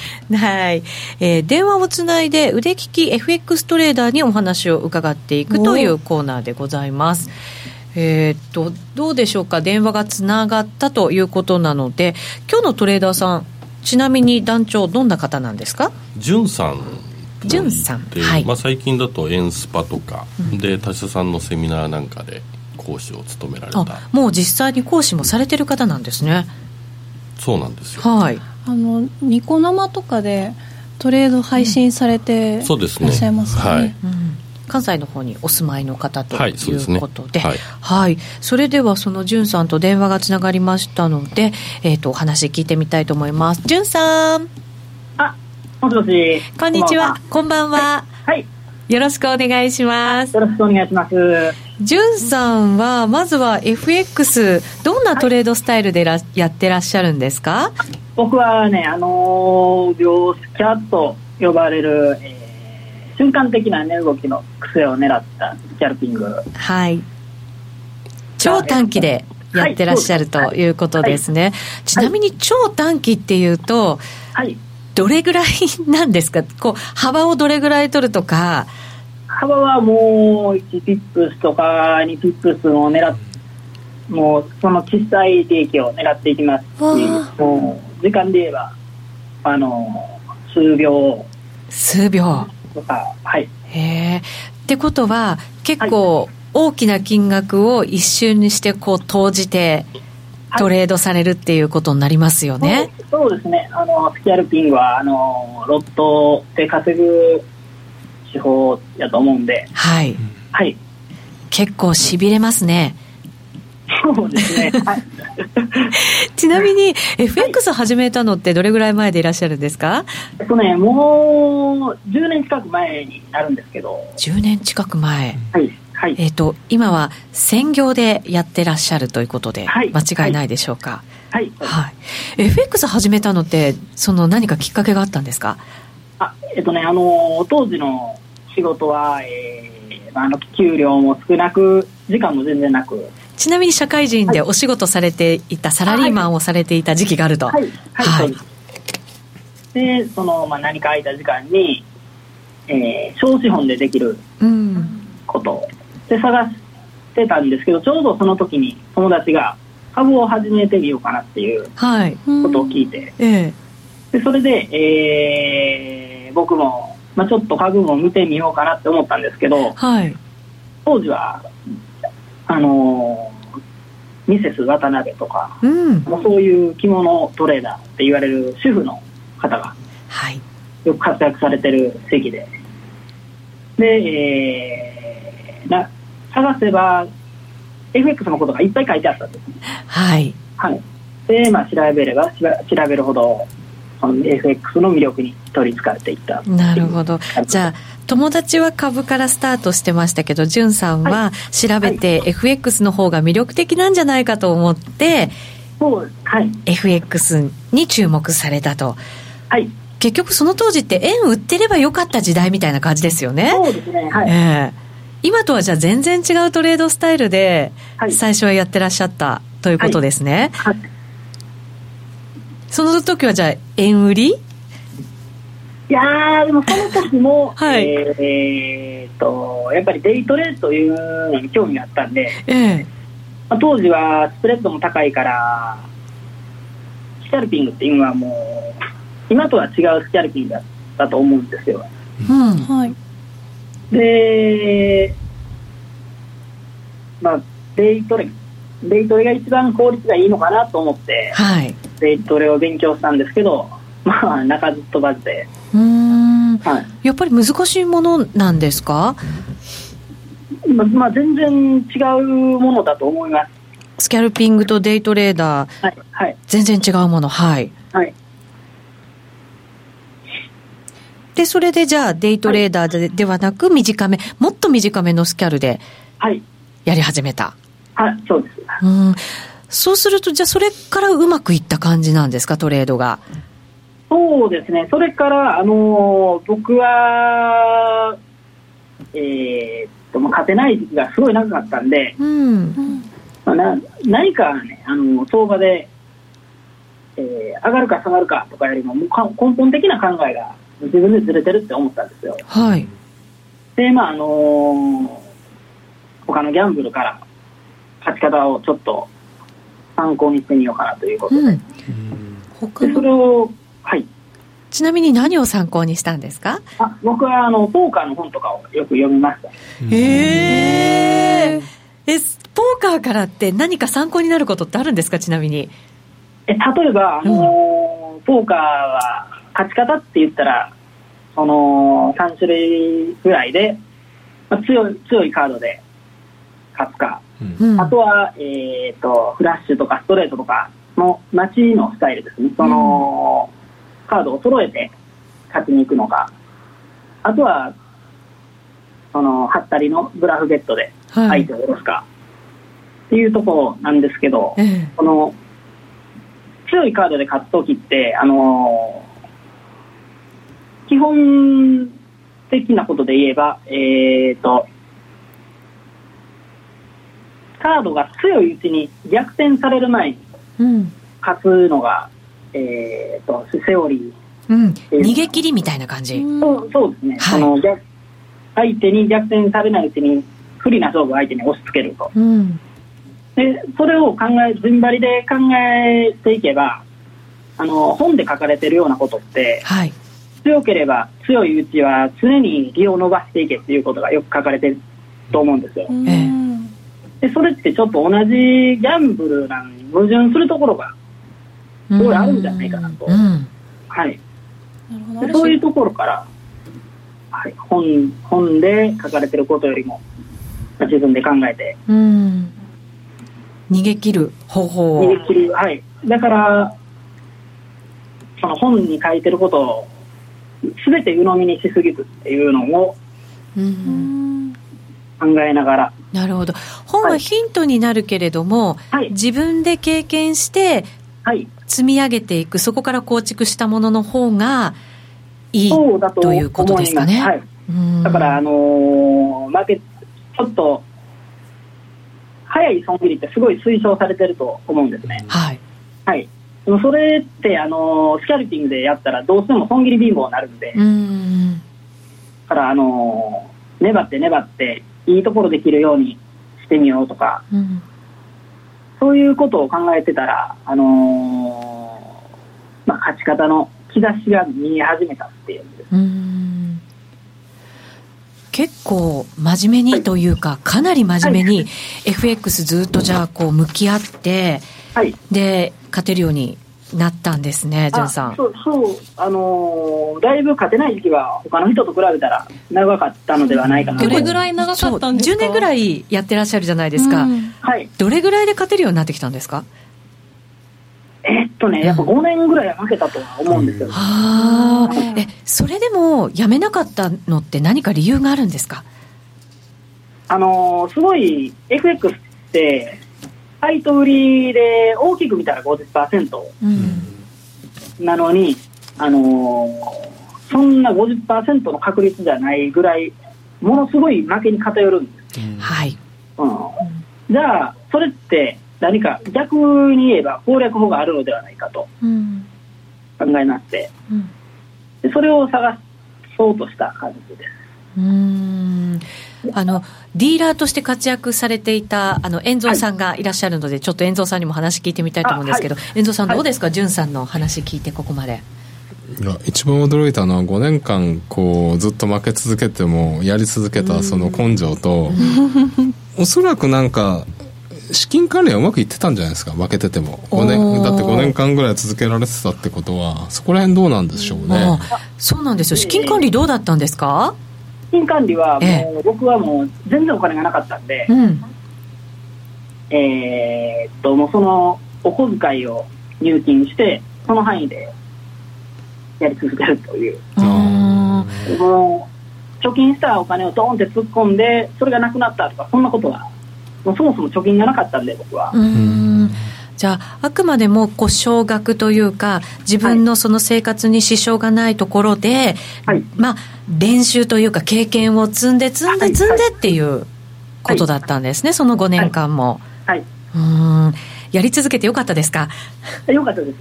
A: い、えー、電話をつないで腕利き FX トレーダーにお話を伺っていくというコーナーでございますえー、っとどうでしょうか？電話がつながったということなので今日のトレーダーさんちなみに団長どんな方なんですか？
B: じゅんさん。
A: じゅんさん、はい。
B: まあ、最近だとエンスパとか、うん、で他社さんのセミナーなんかで講師を務められた。
A: もう実際に講師もされてる方なんですね。
B: そうなんですよ。
A: はい。
C: あのニコ生とかでトレード配信されて、うん、そうですね。いらっしゃいますね、はい、うん
A: 関西の方にお住まいの方ということで、はい、ねはい、はい、それではそのじゅんさんと電話がつながりましたので、えーと、お話聞いてみたいと思います。じゅんさん。
J: あ、もしもし。
A: こんにちは。こんばんは。
J: はい。
A: よろしくお願いします。
J: よろしくお願いします。
A: じゅんさんは、まずは FX、どんなトレードスタイルでら、はい、やってらっしゃるんですか？
J: 僕はね、あのー、両スキャット呼ばれる、えー、瞬間的な値、ね、動きの癖を狙ったスキャルピング。
A: はい。超短期でやってらっしゃるということですね。はい、ちなみに超短期っていうと、はい。どれぐらいなんですか？こう幅をどれぐらい取るとか？
J: 幅はもう1ピップスとか2ピップスを狙ってもうその小さい利益を狙っていきますしもう時間で言えばあの数秒
A: 数秒
J: とかはい
A: へえってことは結構大きな金額を一瞬にしてこう投じて、トレードされるっていうことになりますよね。
J: そうですね。あの、スキャルピングは、あの、ロットで稼ぐ手法やと思うんで。
A: はい。
J: はい。
A: 結構しびれますね。
J: そうですね。はい、*laughs*
A: ちなみに、FX 始めたのってどれぐらい前でいらっしゃるんですか？
J: えっとね、もう10年近く前になるんですけど。
A: 10年近く前。
J: はい。はい、
A: えっ、ー、と、今は専業でやってらっしゃるということで、間違いないでしょうか？
J: はい。
A: はい。FX 始めたのって、その何かきっかけがあったんですか？
J: あ、えっ、ー、とね、あの、当時の仕事は、えー、あの、給料も少なく、時間も全然なく、
A: ちなみに社会人でお仕事されていた、サラリーマンをされていた時期があると。はい。
J: はい。はい、で、その、まあ、何か空いた時間に、えー、小資本でできること。で探してたんですけどちょうどその時に友達が株を始めてみようかなっていうことを聞いて、はいえ。でそれで、えー、僕も、まあ、ちょっと株も見てみようかなって思ったんですけど、
A: はい、
J: 当時はあのミセス渡辺とか、
A: うん、
J: もうそういう着物トレーダーって言われる主婦の方が、
A: はい、
J: よく活躍されてる席で。で、えー、な探せば FX のことがいっぱい書いてあったんです、
A: はい、
J: はい、で、まあ、調べれば調べるほどその FX の魅力に取りつかれていった。
A: なるほど。じゃあ友達は株からスタートしてましたけどじゅんさんは調べて FX の方が魅力的なんじゃないかと思って、
J: はい、
A: FX に注目されたと。
J: はい
A: 結局その当時って円売ってればよかった時代みたいな感じですよね。
J: そうですね。はい。え
A: ー今とはじゃあ全然違うトレードスタイルで最初はやってらっしゃったということですね。はいはい、その時はじゃあ円売りい
J: やでもその時も、*laughs* はい、えー、っとやっぱりデイトレというのに興味があったんで、
A: えー
J: まあ、当時はスプレッドも高いからスキャルピングっていうのはもう今とは違うスキャルピングだったと思うんですよ。
A: うん、はい。
J: で、まあ、デイトレ、デイトレが一番効率がいいのかなと思って、
A: はい、
J: デイトレを勉強したんですけど、まあ、鳴かず飛ばずで。
A: うん、はい、やっぱり難しいものなんですか、
J: ままあ、全然違うものだと思います。
A: スキャルピングとデイトレーダー、はいはい、全然違うもの、はい。はい、で、それでじゃあ、デイトレーダーで,、ではなく、短め、もっと短めのスキャルで、やり始めた。
J: はい、そうです。うん。
A: そうすると、じゃあ、それからうまくいった感じなんですか、トレードが。
J: そうですね、それから、あのー、僕は、えー、っと、勝てない時期がすごい長かったんで、うん。まあ、な何かね、あの相場で、えー、上がるか下がるかとかよりももか根本的な考えが自分でずれてるって思ったんですよ。
A: はい、
J: で、まああのー、他のギャンブルから勝ち方をちょっと参考にしてみようかなということで。うん、他それを、はい。
A: ちなみに何を参考にしたんですか？
J: あ僕はあのポーカーの本とかをよく読みました。
A: へえ。え、ポーカーからって何か参考になることってあるんですか、ちなみに。
J: え例えば、あのーうん、ポーカーは勝ち方って言ったら、その3種類ぐらいで、まあ、強い強いカードで勝つか、うん、あとは、えーと、フラッシュとかストレートとかの待ちのスタイルですね、その、うん、カードを揃えて勝ちに行くのか、あとは、その、はったりのブラフゲットで相手を下ろすか、はいっていうところなんですけど、ええ、この強いカードで勝つ時って、あのー、基本的なことで言えば、えっ、ー、と、カードが強いうちに逆転される前に勝つのが、うん、えっ、ー、と、セオリー。
A: うん、逃げ切りみたいな感じ。
J: そうそうですね。はい、の相手に逆転されないうちに不利な勝負を相手に押し付けると。うんでそれを考え順張りで考えていけばあの本で書かれてるようなことって、はい、強ければ強いうちは常に利を伸ばしていけっていうことがよく書かれてると思うんですよ。でそれってちょっと同じギャンブルなのに矛盾するところがすごいあるん。じゃない。かなと。はい、でそういうところから、はい、本本で書かれてることよりも自分で考えて。うん。
A: 逃げ切る方法
J: を。逃げ切る。はい。だからその本に書いてることを全て鵜呑みにしすぎずっていうのを考えながら。
A: なるほど。本はヒントになるけれども、はい、自分で経験して積み上げていくそこから構築したものの方がいいということですかね、はい、
J: だからあのー、負けちょっと早い損切りってすごい推奨されてると思うんですね。
A: はい。
J: はい。それってあのスキャルピングでやったらどうしても損切り貧乏になるんで、うんだからあの粘って粘っていいところできるようにしてみようとか、うん、そういうことを考えてたら、あのー、まあ、勝ち方の兆しが見え始めたっていうんです。うん。
A: 結構真面目にというか、はい、かなり真面目に FX ずっとじゃあこう向き合って、はい、で勝てるようになったんですね、潤さん。
J: そう、そうあのー、だいぶ勝てない時期は、他の人と比べたら長かったのではないかな。
C: どれぐらい長かったんですか
A: ?10 年ぐらいやってらっしゃるじゃないですか、うん、はい、どれぐらいで勝てるようになってきたんですか？
J: とね、やっぱ5年ぐらいは負けたとは思うんですよ、うん、
A: あ。えそれでもやめなかったのって何か理由があるんですか？
J: あのー、すごい FX ってサイト売りで大きく見たら50%、うん、なのに、あのー、そんな50%の確率じゃないぐらいものすごい負けに偏るんです、うん、
A: はい、
J: うん、じゃあそれって何か逆に言えば攻略法があるのではないかと考えまして、うん、でそれを探そうとした感じです。
A: うん。あのディーラーとして活躍されていたあの遠蔵さんがいらっしゃるので、はい、ちょっと遠蔵さんにも話聞いてみたいと思うんですけど、はい、遠蔵さん、どうですか、潤、はい、さんの話聞いて、ここまで。
E: いや一番驚いたのは5年間こうずっと負け続けてもやり続けたその根性と、おそらくなんか資金管理はうまくいってたんじゃないですか？負けてても。5年だって5年間ぐらい続けられてたってことはそこら辺どうなんでしょうね。
A: そうなんですよ。資金管理どうだったんですか？
J: 資金管理はもう、僕はもう全然お金がなかったんで、うん、えー、っと、もうそのお小遣いを入金して、その範囲でやり続けるという。もう貯金したお金をドーンって突っ込んで、それがなくなったとか、そんなことは、もうそもそも貯金がなかったんで、僕は。
A: じゃあ、あくまでもこう少額というか、自分のその生活に支障がないところで、はい、まあ、練習というか、経験を積んで、積んで、積んでっていうことだったんですね、はい、その5年間も。
J: はい、
A: うん。やり続けてよかったですか？
J: よかったです。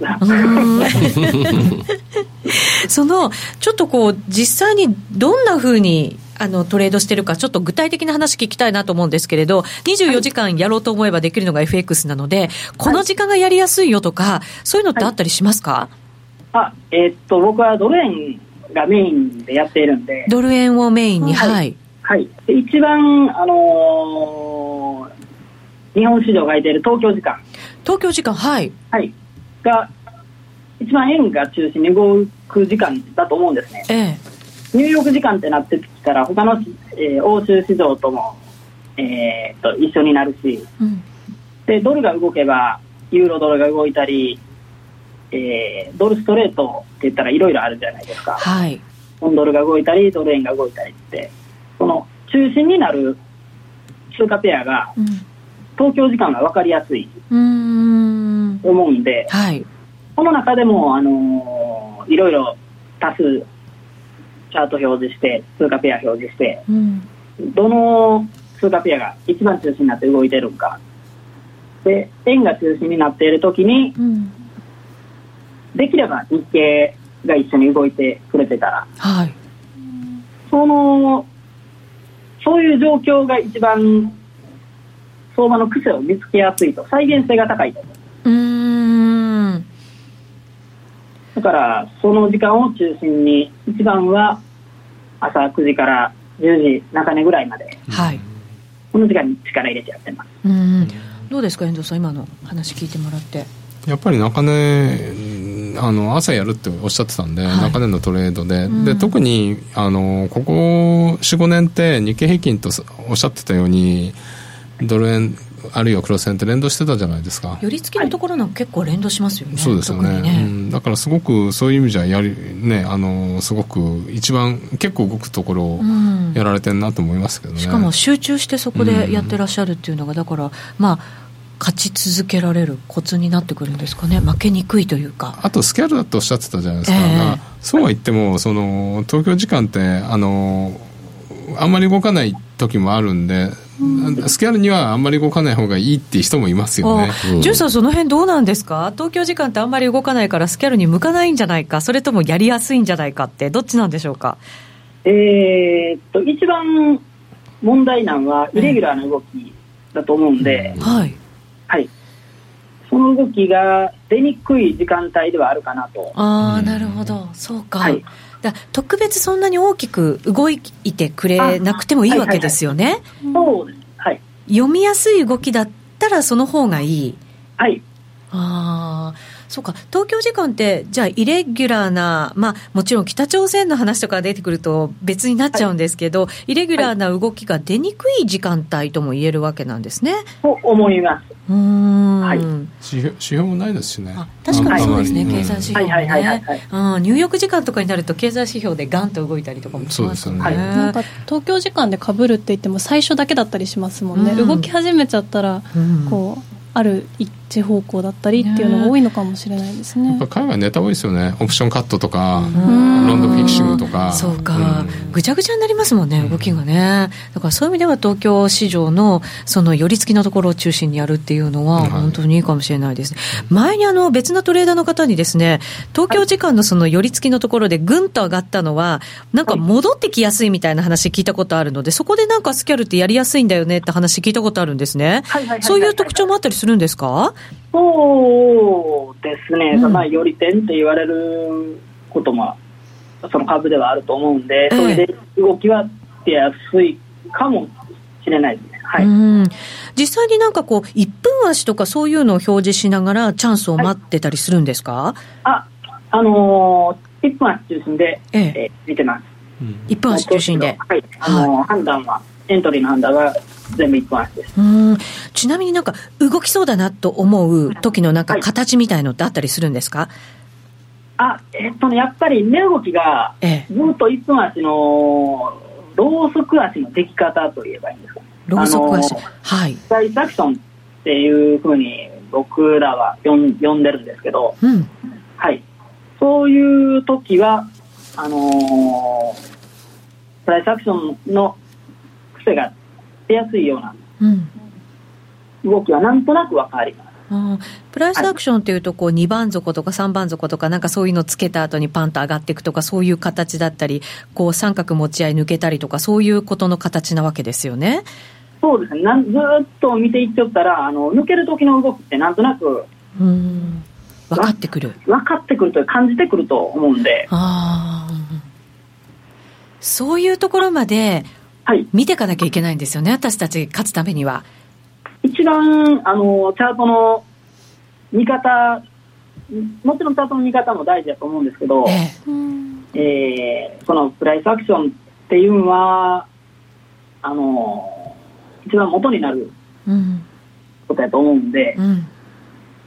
J: *laughs*
A: その、ちょっとこう、実際にどんなふうにあのトレードしてるか、ちょっと具体的な話聞きたいなと思うんですけれど、24時間やろうと思えばできるのが FX なので、この時間がやりやすいよとか、そういうのってあったりしますか、
J: あえー、っと、僕はドル円がメインでやっているんで、
A: ドル円をメインに、はい。
J: はい、一番、あのー、日本市場が空いている東京時間。
A: 東京時間、はい。
J: はい。が、一番円が中心に動く時間だと思うんですね。
A: ええ。
J: ニューヨーク時間ってなってきたら、他の、えー、欧州市場とも、えー、と一緒になるし、うん、でドルが動けば、ユーロドルが動いたり、えー、ドルストレートって言ったらいろいろあるじゃないですか。
A: はい。
J: ポンドルが動いたり、ドル円が動いたりって、その中心になる通貨ペアが、うん、東京時間が分かりやすい。と思うんで、
A: はい、
J: この中でも、あのー、いろいろ多数チャート表示して、通貨ペア表示して、うん、どの通貨ペアが一番中心になって動いてるか。で、円が中心になっているときに、うん、できれば日経が一緒に動いてくれてたら、
A: はい、
J: その、そういう状況が一番相場の癖を見つけやすいと、再現性が高いと。
A: うん
J: だから、その時間を中心に、一番は朝9時から10時中根ぐらいまで、
A: はい、
J: この時間に力入れてやってます。
A: うんどうですか遠藤さん今の話聞いてもらって。
E: やっぱり中根あの朝やるっておっしゃってたんで、はい、中根のトレードで。で特にあのここ45年って日経平均とおっしゃってたようにドル円あるいはクロス円って連動してたじゃないですか。
A: 寄り付きのところなんか結構連動しますよね、
E: そうですよね、ね、うん、だからすごくそういう意味じゃやりねあのすごく一番結構動くところをやられてるなと思いますけどね、
A: しかも集中してそこでやってらっしゃるっていうのがだからまあ勝ち続けられるコツになってくるんですかね。負けにくいというか。
E: あとスキャルだとおっしゃってたじゃないですか、えー、そうは言ってもその東京時間ってあのあんまり動かない時もあるんでスキャルにはあんまり動かない方がいいっていう人もいますよね。
A: ジュンさん、その辺どうなんですか？東京時間ってあんまり動かないからスキャルに向かないんじゃないか、それともやりやすいんじゃないかって、どっちなんでしょうか？
J: えー、っと、一番問題なのは、イレギュラーな動きだと思うんで、
A: うん、はい。
J: はい。その動きが出にくい時間帯ではあるかなと。
A: ああ、なるほど。そうか。はいだ特別そんなに大きく動いてくれなくてもいいわけですよね。
J: そうです。はい。
A: 読みやすい動きだったらその方がいい。
J: はい。
A: ああ。そうか東京時間って、じゃあ、イレギュラーな、まあ、もちろん北朝鮮の話とか出てくると別になっちゃうんですけど、はい、イレギュラーな動きが出にくい時間帯とも言えるわけなんですね？
J: と思います。
A: うん、はい、
E: 指標もないですしね。
A: 確かにそうですね、経済指標もね。ニューヨーク時間とかになると、経済指標でガンと動いたりとかもしますよね。
C: なんか東京時間でかぶるって言っても、最初だけだったりしますもんね。うん、動き始めちゃったら、こう。ある一致方向だったりっていうのが多いのかもしれないですね。
E: 海外ネタ多いですよね。オプションカットとか、ロンドフィクシングとか。
A: そうか、ぐちゃぐちゃになりますもんね、動きがね。だからそういう意味では東京市場のその寄り付きのところを中心にやるっていうのは本当にいいかもしれないですね。はい、前にあの別なトレーダーの方にですね、東京時間のその寄り付きのところでぐんと上がったのは、なんか戻ってきやすいみたいな話聞いたことあるので、そこでなんかスキャルってやりやすいんだよねって話聞いたことあるんですね。そういう特徴もあったりするんですか
J: そうですね、うん、まあ、より点って言われることも、その株ではあると思うんで、それで動きは出やすいかもしれないですね。はい、
A: 実際になんかこう、1分足とかそういうのを表示しながら、チャンスを待ってたりするんですか、はい、
J: あ、あのー、1分足中心で、ええ。えー、見てます。
A: 1分足中心で。
J: はい、あのーはい、判断はエントリーの判断は全部一本足です
A: ちなみになんか動きそうだなと思う時のなんか形みたいのってあったりするんですか、はい、
J: あえっとねやっぱり値動きがずっと一本足のローソク足の出来方といえばいいんですか、ね、
A: ローソク足。はい。
J: サイアクションっていうふうに僕らは呼ん呼んでるんですけど、うん、はい。そういう時はあのー、プライスアクションの癖が出やすいような動きはなんとなく分かります。
A: プライスアクションっていうと、こう2番底とか3番底とか、なんかそういうのつけた後にパンと上がっていくとか、そういう形だったり、こう三角持ち合い抜けたりとか、そういうことの形なわけですよね。
J: そうですねなんずっと見ていっちゃったら、あの抜ける時の動きってなんとなく、
A: うん分かってくる。
J: 分かってくると感じてくると思うんで。
A: あそういうところまで見ていかなきゃいけないんですよね、私たち勝つためには。
J: 一番あのチャートの見方、もちろんチャートの見方も大事だと思うんですけど、えええー、そのプライスアクションっていうのは、あの一番元になることやと思うんで、うん、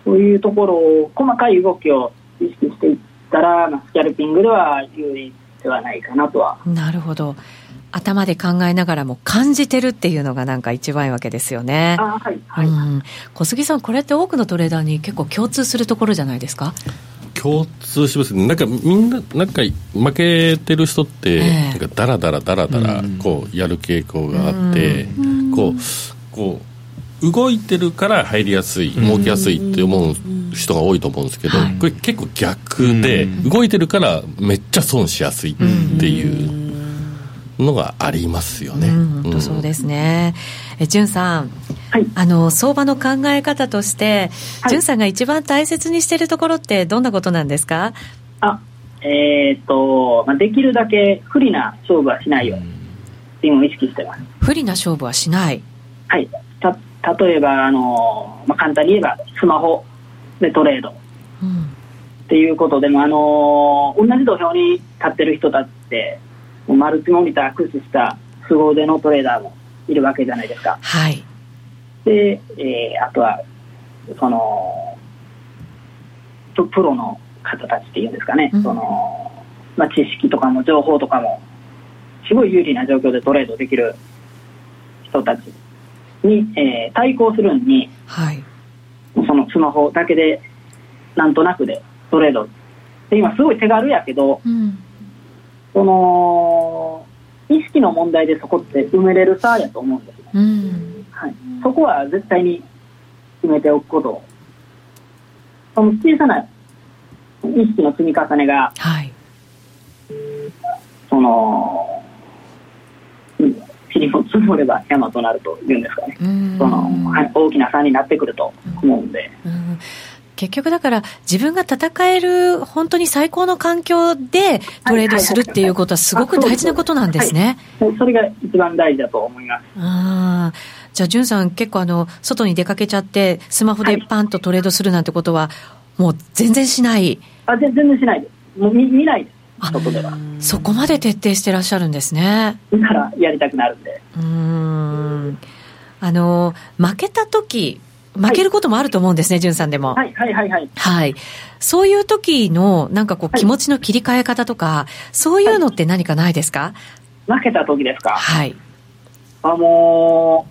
J: そういうところを、細かい動きを意識していったら、スキャルピングでは有利ではないかなとは。
A: なるほど。頭で考えながらも感じてるっていうのがなんか一番いいわけですよね。
J: あはい、はい、うん。
A: 小杉さん、これって多くのトレーダーに結構共通するところじゃないですか？
B: 共通しますね、なんかみんな、なんか負けてる人って、えー、なんかだらだらだらだらこうやる傾向があって、こう、こう、動いてるから入りやすい、儲けやすいって思う人が多いと思うんですけど、これ結構逆で、動いてるからめっちゃ損しやすいっていう。のがありますよね。
A: うん、そうですね。え、じゅんさん。はい、あの相場の考え方として、はい、じゅんさんが一番大切にしているところってどんなことなんですか？
J: あえー、っと、まあ、できるだけ不利な勝負はしないようっていうのを意識してます。
A: 不利な勝負はしない。
J: はい。た例えばあの、まあ、簡単に言えばスマホでトレード、うん、っていうことでもあの同じ土俵に立ってる人たちってマルチモニター駆使した凄腕のトレーダーもいるわけじゃないですか。
A: はい。
J: で、えー、あとは、その、プロの方たちっていうんですかね、うん、その、まあ、知識とかも情報とかも、すごい有利な状況でトレードできる人たちに、えー、対抗するのに、
A: はい、
J: そのスマホだけで、なんとなくでトレード。で今すごい手軽やけど、うんその意識の問題でそこって埋めれるさやと思うんですね、うん、はい、そこは絶対に決めておくこと。その小さな意識の積み重ねが、
A: はい、
J: その塵を積もれば山となるというんですかね、その、はい、大きな差になってくると思うんで。うん
A: 結局だから自分が戦える本当に最高の環境でトレードするっていうことはすごく大事なことなんですね。
J: はい、それが一番大事だと思います。あ
A: じゃあ、んさん結構あの、外に出かけちゃって、スマホでパンとトレードするなんてことは、もう全然しない。
J: あ、全然しないです。もう見見ないです。外では。
A: そこまで徹底してらっしゃるんですね。
J: だからやりたくなるんで。
A: うん。あの、負けた時負けることもあると思うんですね、じゅんさんでも。
J: はい、はい、はい、はい。
A: はい。そういう時の、なんかこう、気持ちの切り替え方とか、そういうのって何かないですか、
J: 負けた時ですか？
A: はい。
J: あの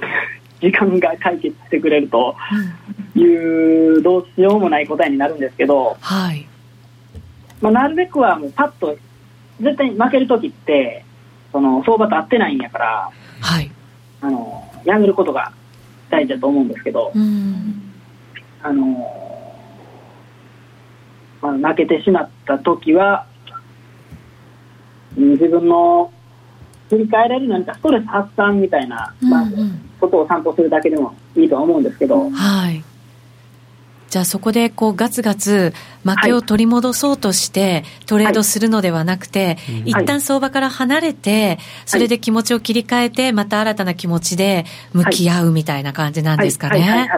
J: ー、時間が解決してくれるという、どうしようもない答えになるんですけど、
A: はい。
J: まあ、なるべくはもうパッと、絶対に負ける時って、その、相場と合ってないんやから、
A: はい。
J: あのやめることが大事だと思うんですけど、あの、まあ、負けてしまった時は自分の振り返れる何かストレス発散みたいな、まあ、ことを散歩するだけでもいいとは思うんですけど、
A: はいじゃあそこでこうガツガツ負けを取り戻そうとしてトレードするのではなくて、はい、一旦相場から離れて、それで気持ちを切り替えて、また新たな気持ちで向き合うみたいな感じなんですかね。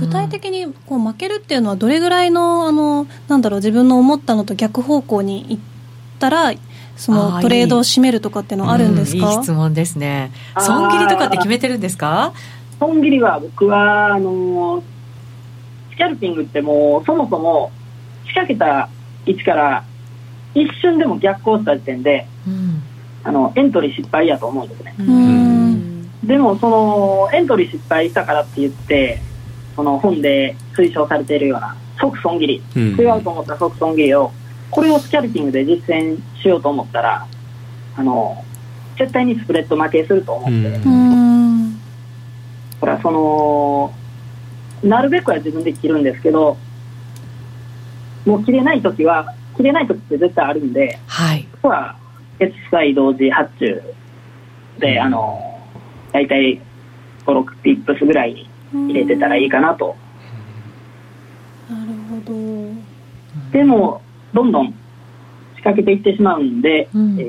C: 具体的にこう負けるっていうのはどれぐらいのあのなんだろう自分の思ったのと逆方向にいったらそのトレードを締めるとかっていうのはあるんですか？
A: いい。質問ですね。損切りとかって決めてるんですか？
J: 損切りは僕はあのスキャルピングってもうそもそも仕掛けた位置から一瞬でも逆行した時点で、うん、あのエントリー失敗やと思うんですね。でもそのエントリー失敗したからって言ってその本で推奨されているような即損切り、うん、違うと思った即損切りをこれをスキャルピングで実践しようと思ったらあの絶対にスプレッド負けすると思って、うん、ほらそのなるべくは自分で切るんですけどもう切れない時は切れない時って絶対あるんで、
A: はい、
J: ここは決済同時発注で、あの大体56ピップスぐらいに入れてたらいいかなと。
C: なるほど。
J: でもどんどん仕掛けていってしまうんで、うん、え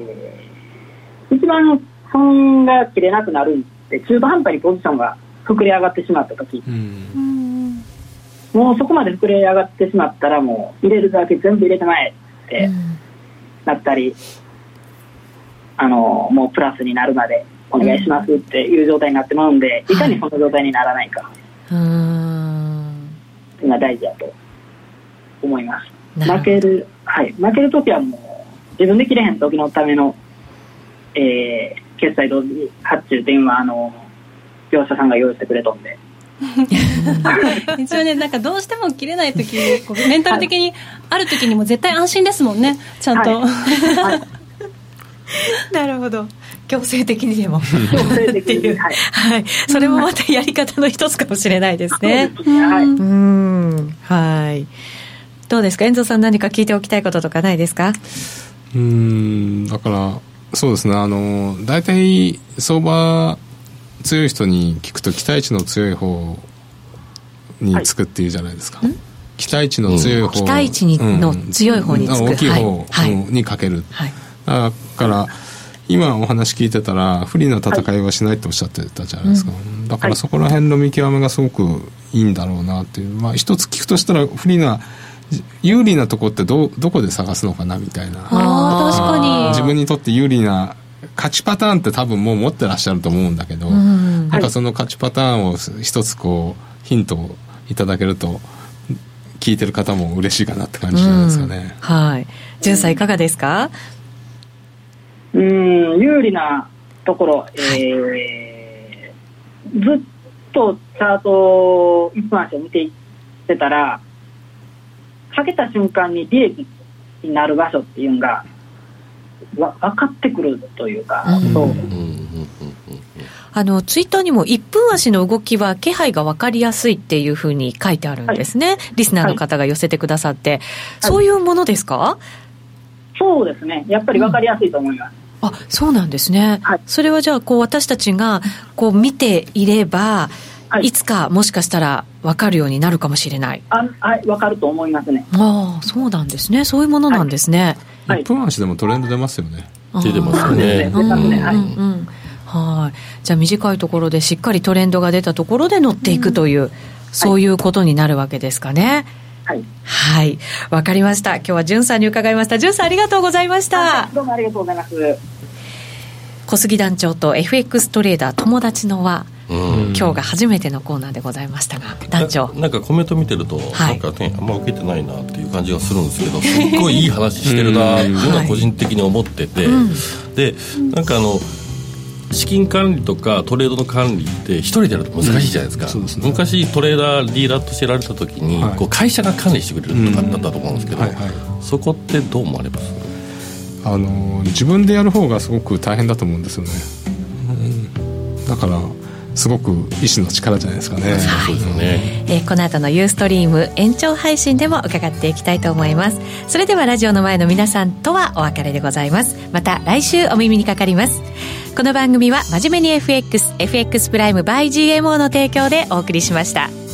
J: ー、一番損が切れなくなるんで中途半端にポジションが膨れ上がってしまった時、うん、もうそこまで膨れ上がってしまったらもう入れるだけ全部入れてまえってなったり、うん、あのもうプラスになるまでお願いしますっていう状態になってまうんで、いかにその状態にならないか、はい、いうのが大事だと思います。負ける、はい、負けるときはもう、自分で切れへん時のための、えー、決済同時発注っていうのは、あの、業者さんが用意してくれとんで。
C: 一応ねなんかどうしても切れない時こうメンタル的にある時にも絶対安心ですもんね。ちゃんと、はい。はい、*laughs*
A: なるほど。強制的にでも。
J: 強制的にはい、
A: はい、それもまたやり方の一つかもしれないですね、
J: はい、
A: うん。はい。どうですか？遠藤さん何か聞いておきたいこととかないですか？
E: うん。だからそうですね。あの大体相場強い人に聞くと期待値の強い方につくっていうじゃないですか、はい、期待値の強い方、うん、
A: 期待値にの強い方につく、
E: 大きい方にかける、はい、だから今お話聞いてたら不利な戦いはしないっておっしゃってたじゃないですか、はい、だからそこら辺の見極めがすごくいいんだろうなっていう。まあ一つ聞くとしたら不利な有利なとこってどどこで探すのかなみたいな。
C: あ確かに。
E: 自分にとって有利な勝ちパターンって多分もう持ってらっしゃると思うんだけど、うん、なんかその勝ちパターンを一つこうヒントをいただけると聞いてる方も嬉しいかなって感じじゃないですかね、
A: うん、はい。潤さんいかがですか？
J: うん有利なところ、えー、ずっとチャート一分足を見ていってたらかけた瞬間に利益になる場所っていうのがわ分かってくるというか、うん、そう。
A: あのツイッターにも1分足の動きは気配が分かりやすいっていうふうに書いてあるんですね、はい、リスナーの方が寄せてくださって、はい、そういうものですか、はい、
J: そうですね、やっぱり分かりやすいと思います。
A: うん、あそうなんですね、それはじゃあこう私たちがこう見ていれば、はい、いつかもしかしたら分かるようになるかもしれない。
J: あはい分かると思いますね。
A: ああそうなんですね。そういうものなんですね、
E: はい、1分足でもトレンド出ますよね。
B: 出てますよね。
A: はい。じゃあ短いところでしっかりトレンドが出たところで乗っていくという、うん、そういうことになるわけですかね、
J: はい。
A: はい。わかりました。今日はじゅんさんに伺いました。じゅんさんありがとうございました。
J: どうもありがとうございます。
A: 小杉団長と FX トレーダー友達の輪今日が初めてのコーナーでございましたが団長
B: なんかコメント見てると、はい、なんかねあんま受けてないなっていう感じがするんですけどすっごいいい話してるなっていうのは個人的に思ってて、はい、でなんかあの資金管理とかトレードの管理って一人でやると難しいじゃないですか、うん。すね、昔トレーダーリーダーとしてやられた時に、はい、こう会社が管理してくれるとかだったと思うんですけど、はいはい、そこってどう思われます？
E: あの自分でやる方がすごく大変だと思うんですよね、うん、だからすごく意志の力じゃないですかね。
A: はい、ねえー、この後のユーストリーム延長配信でも伺っていきたいと思います。それではラジオの前の皆さんとはお別れでございます。また来週お耳にかかります。この番組は真面目に FX、FX プライム by GMO の提供でお送りしました。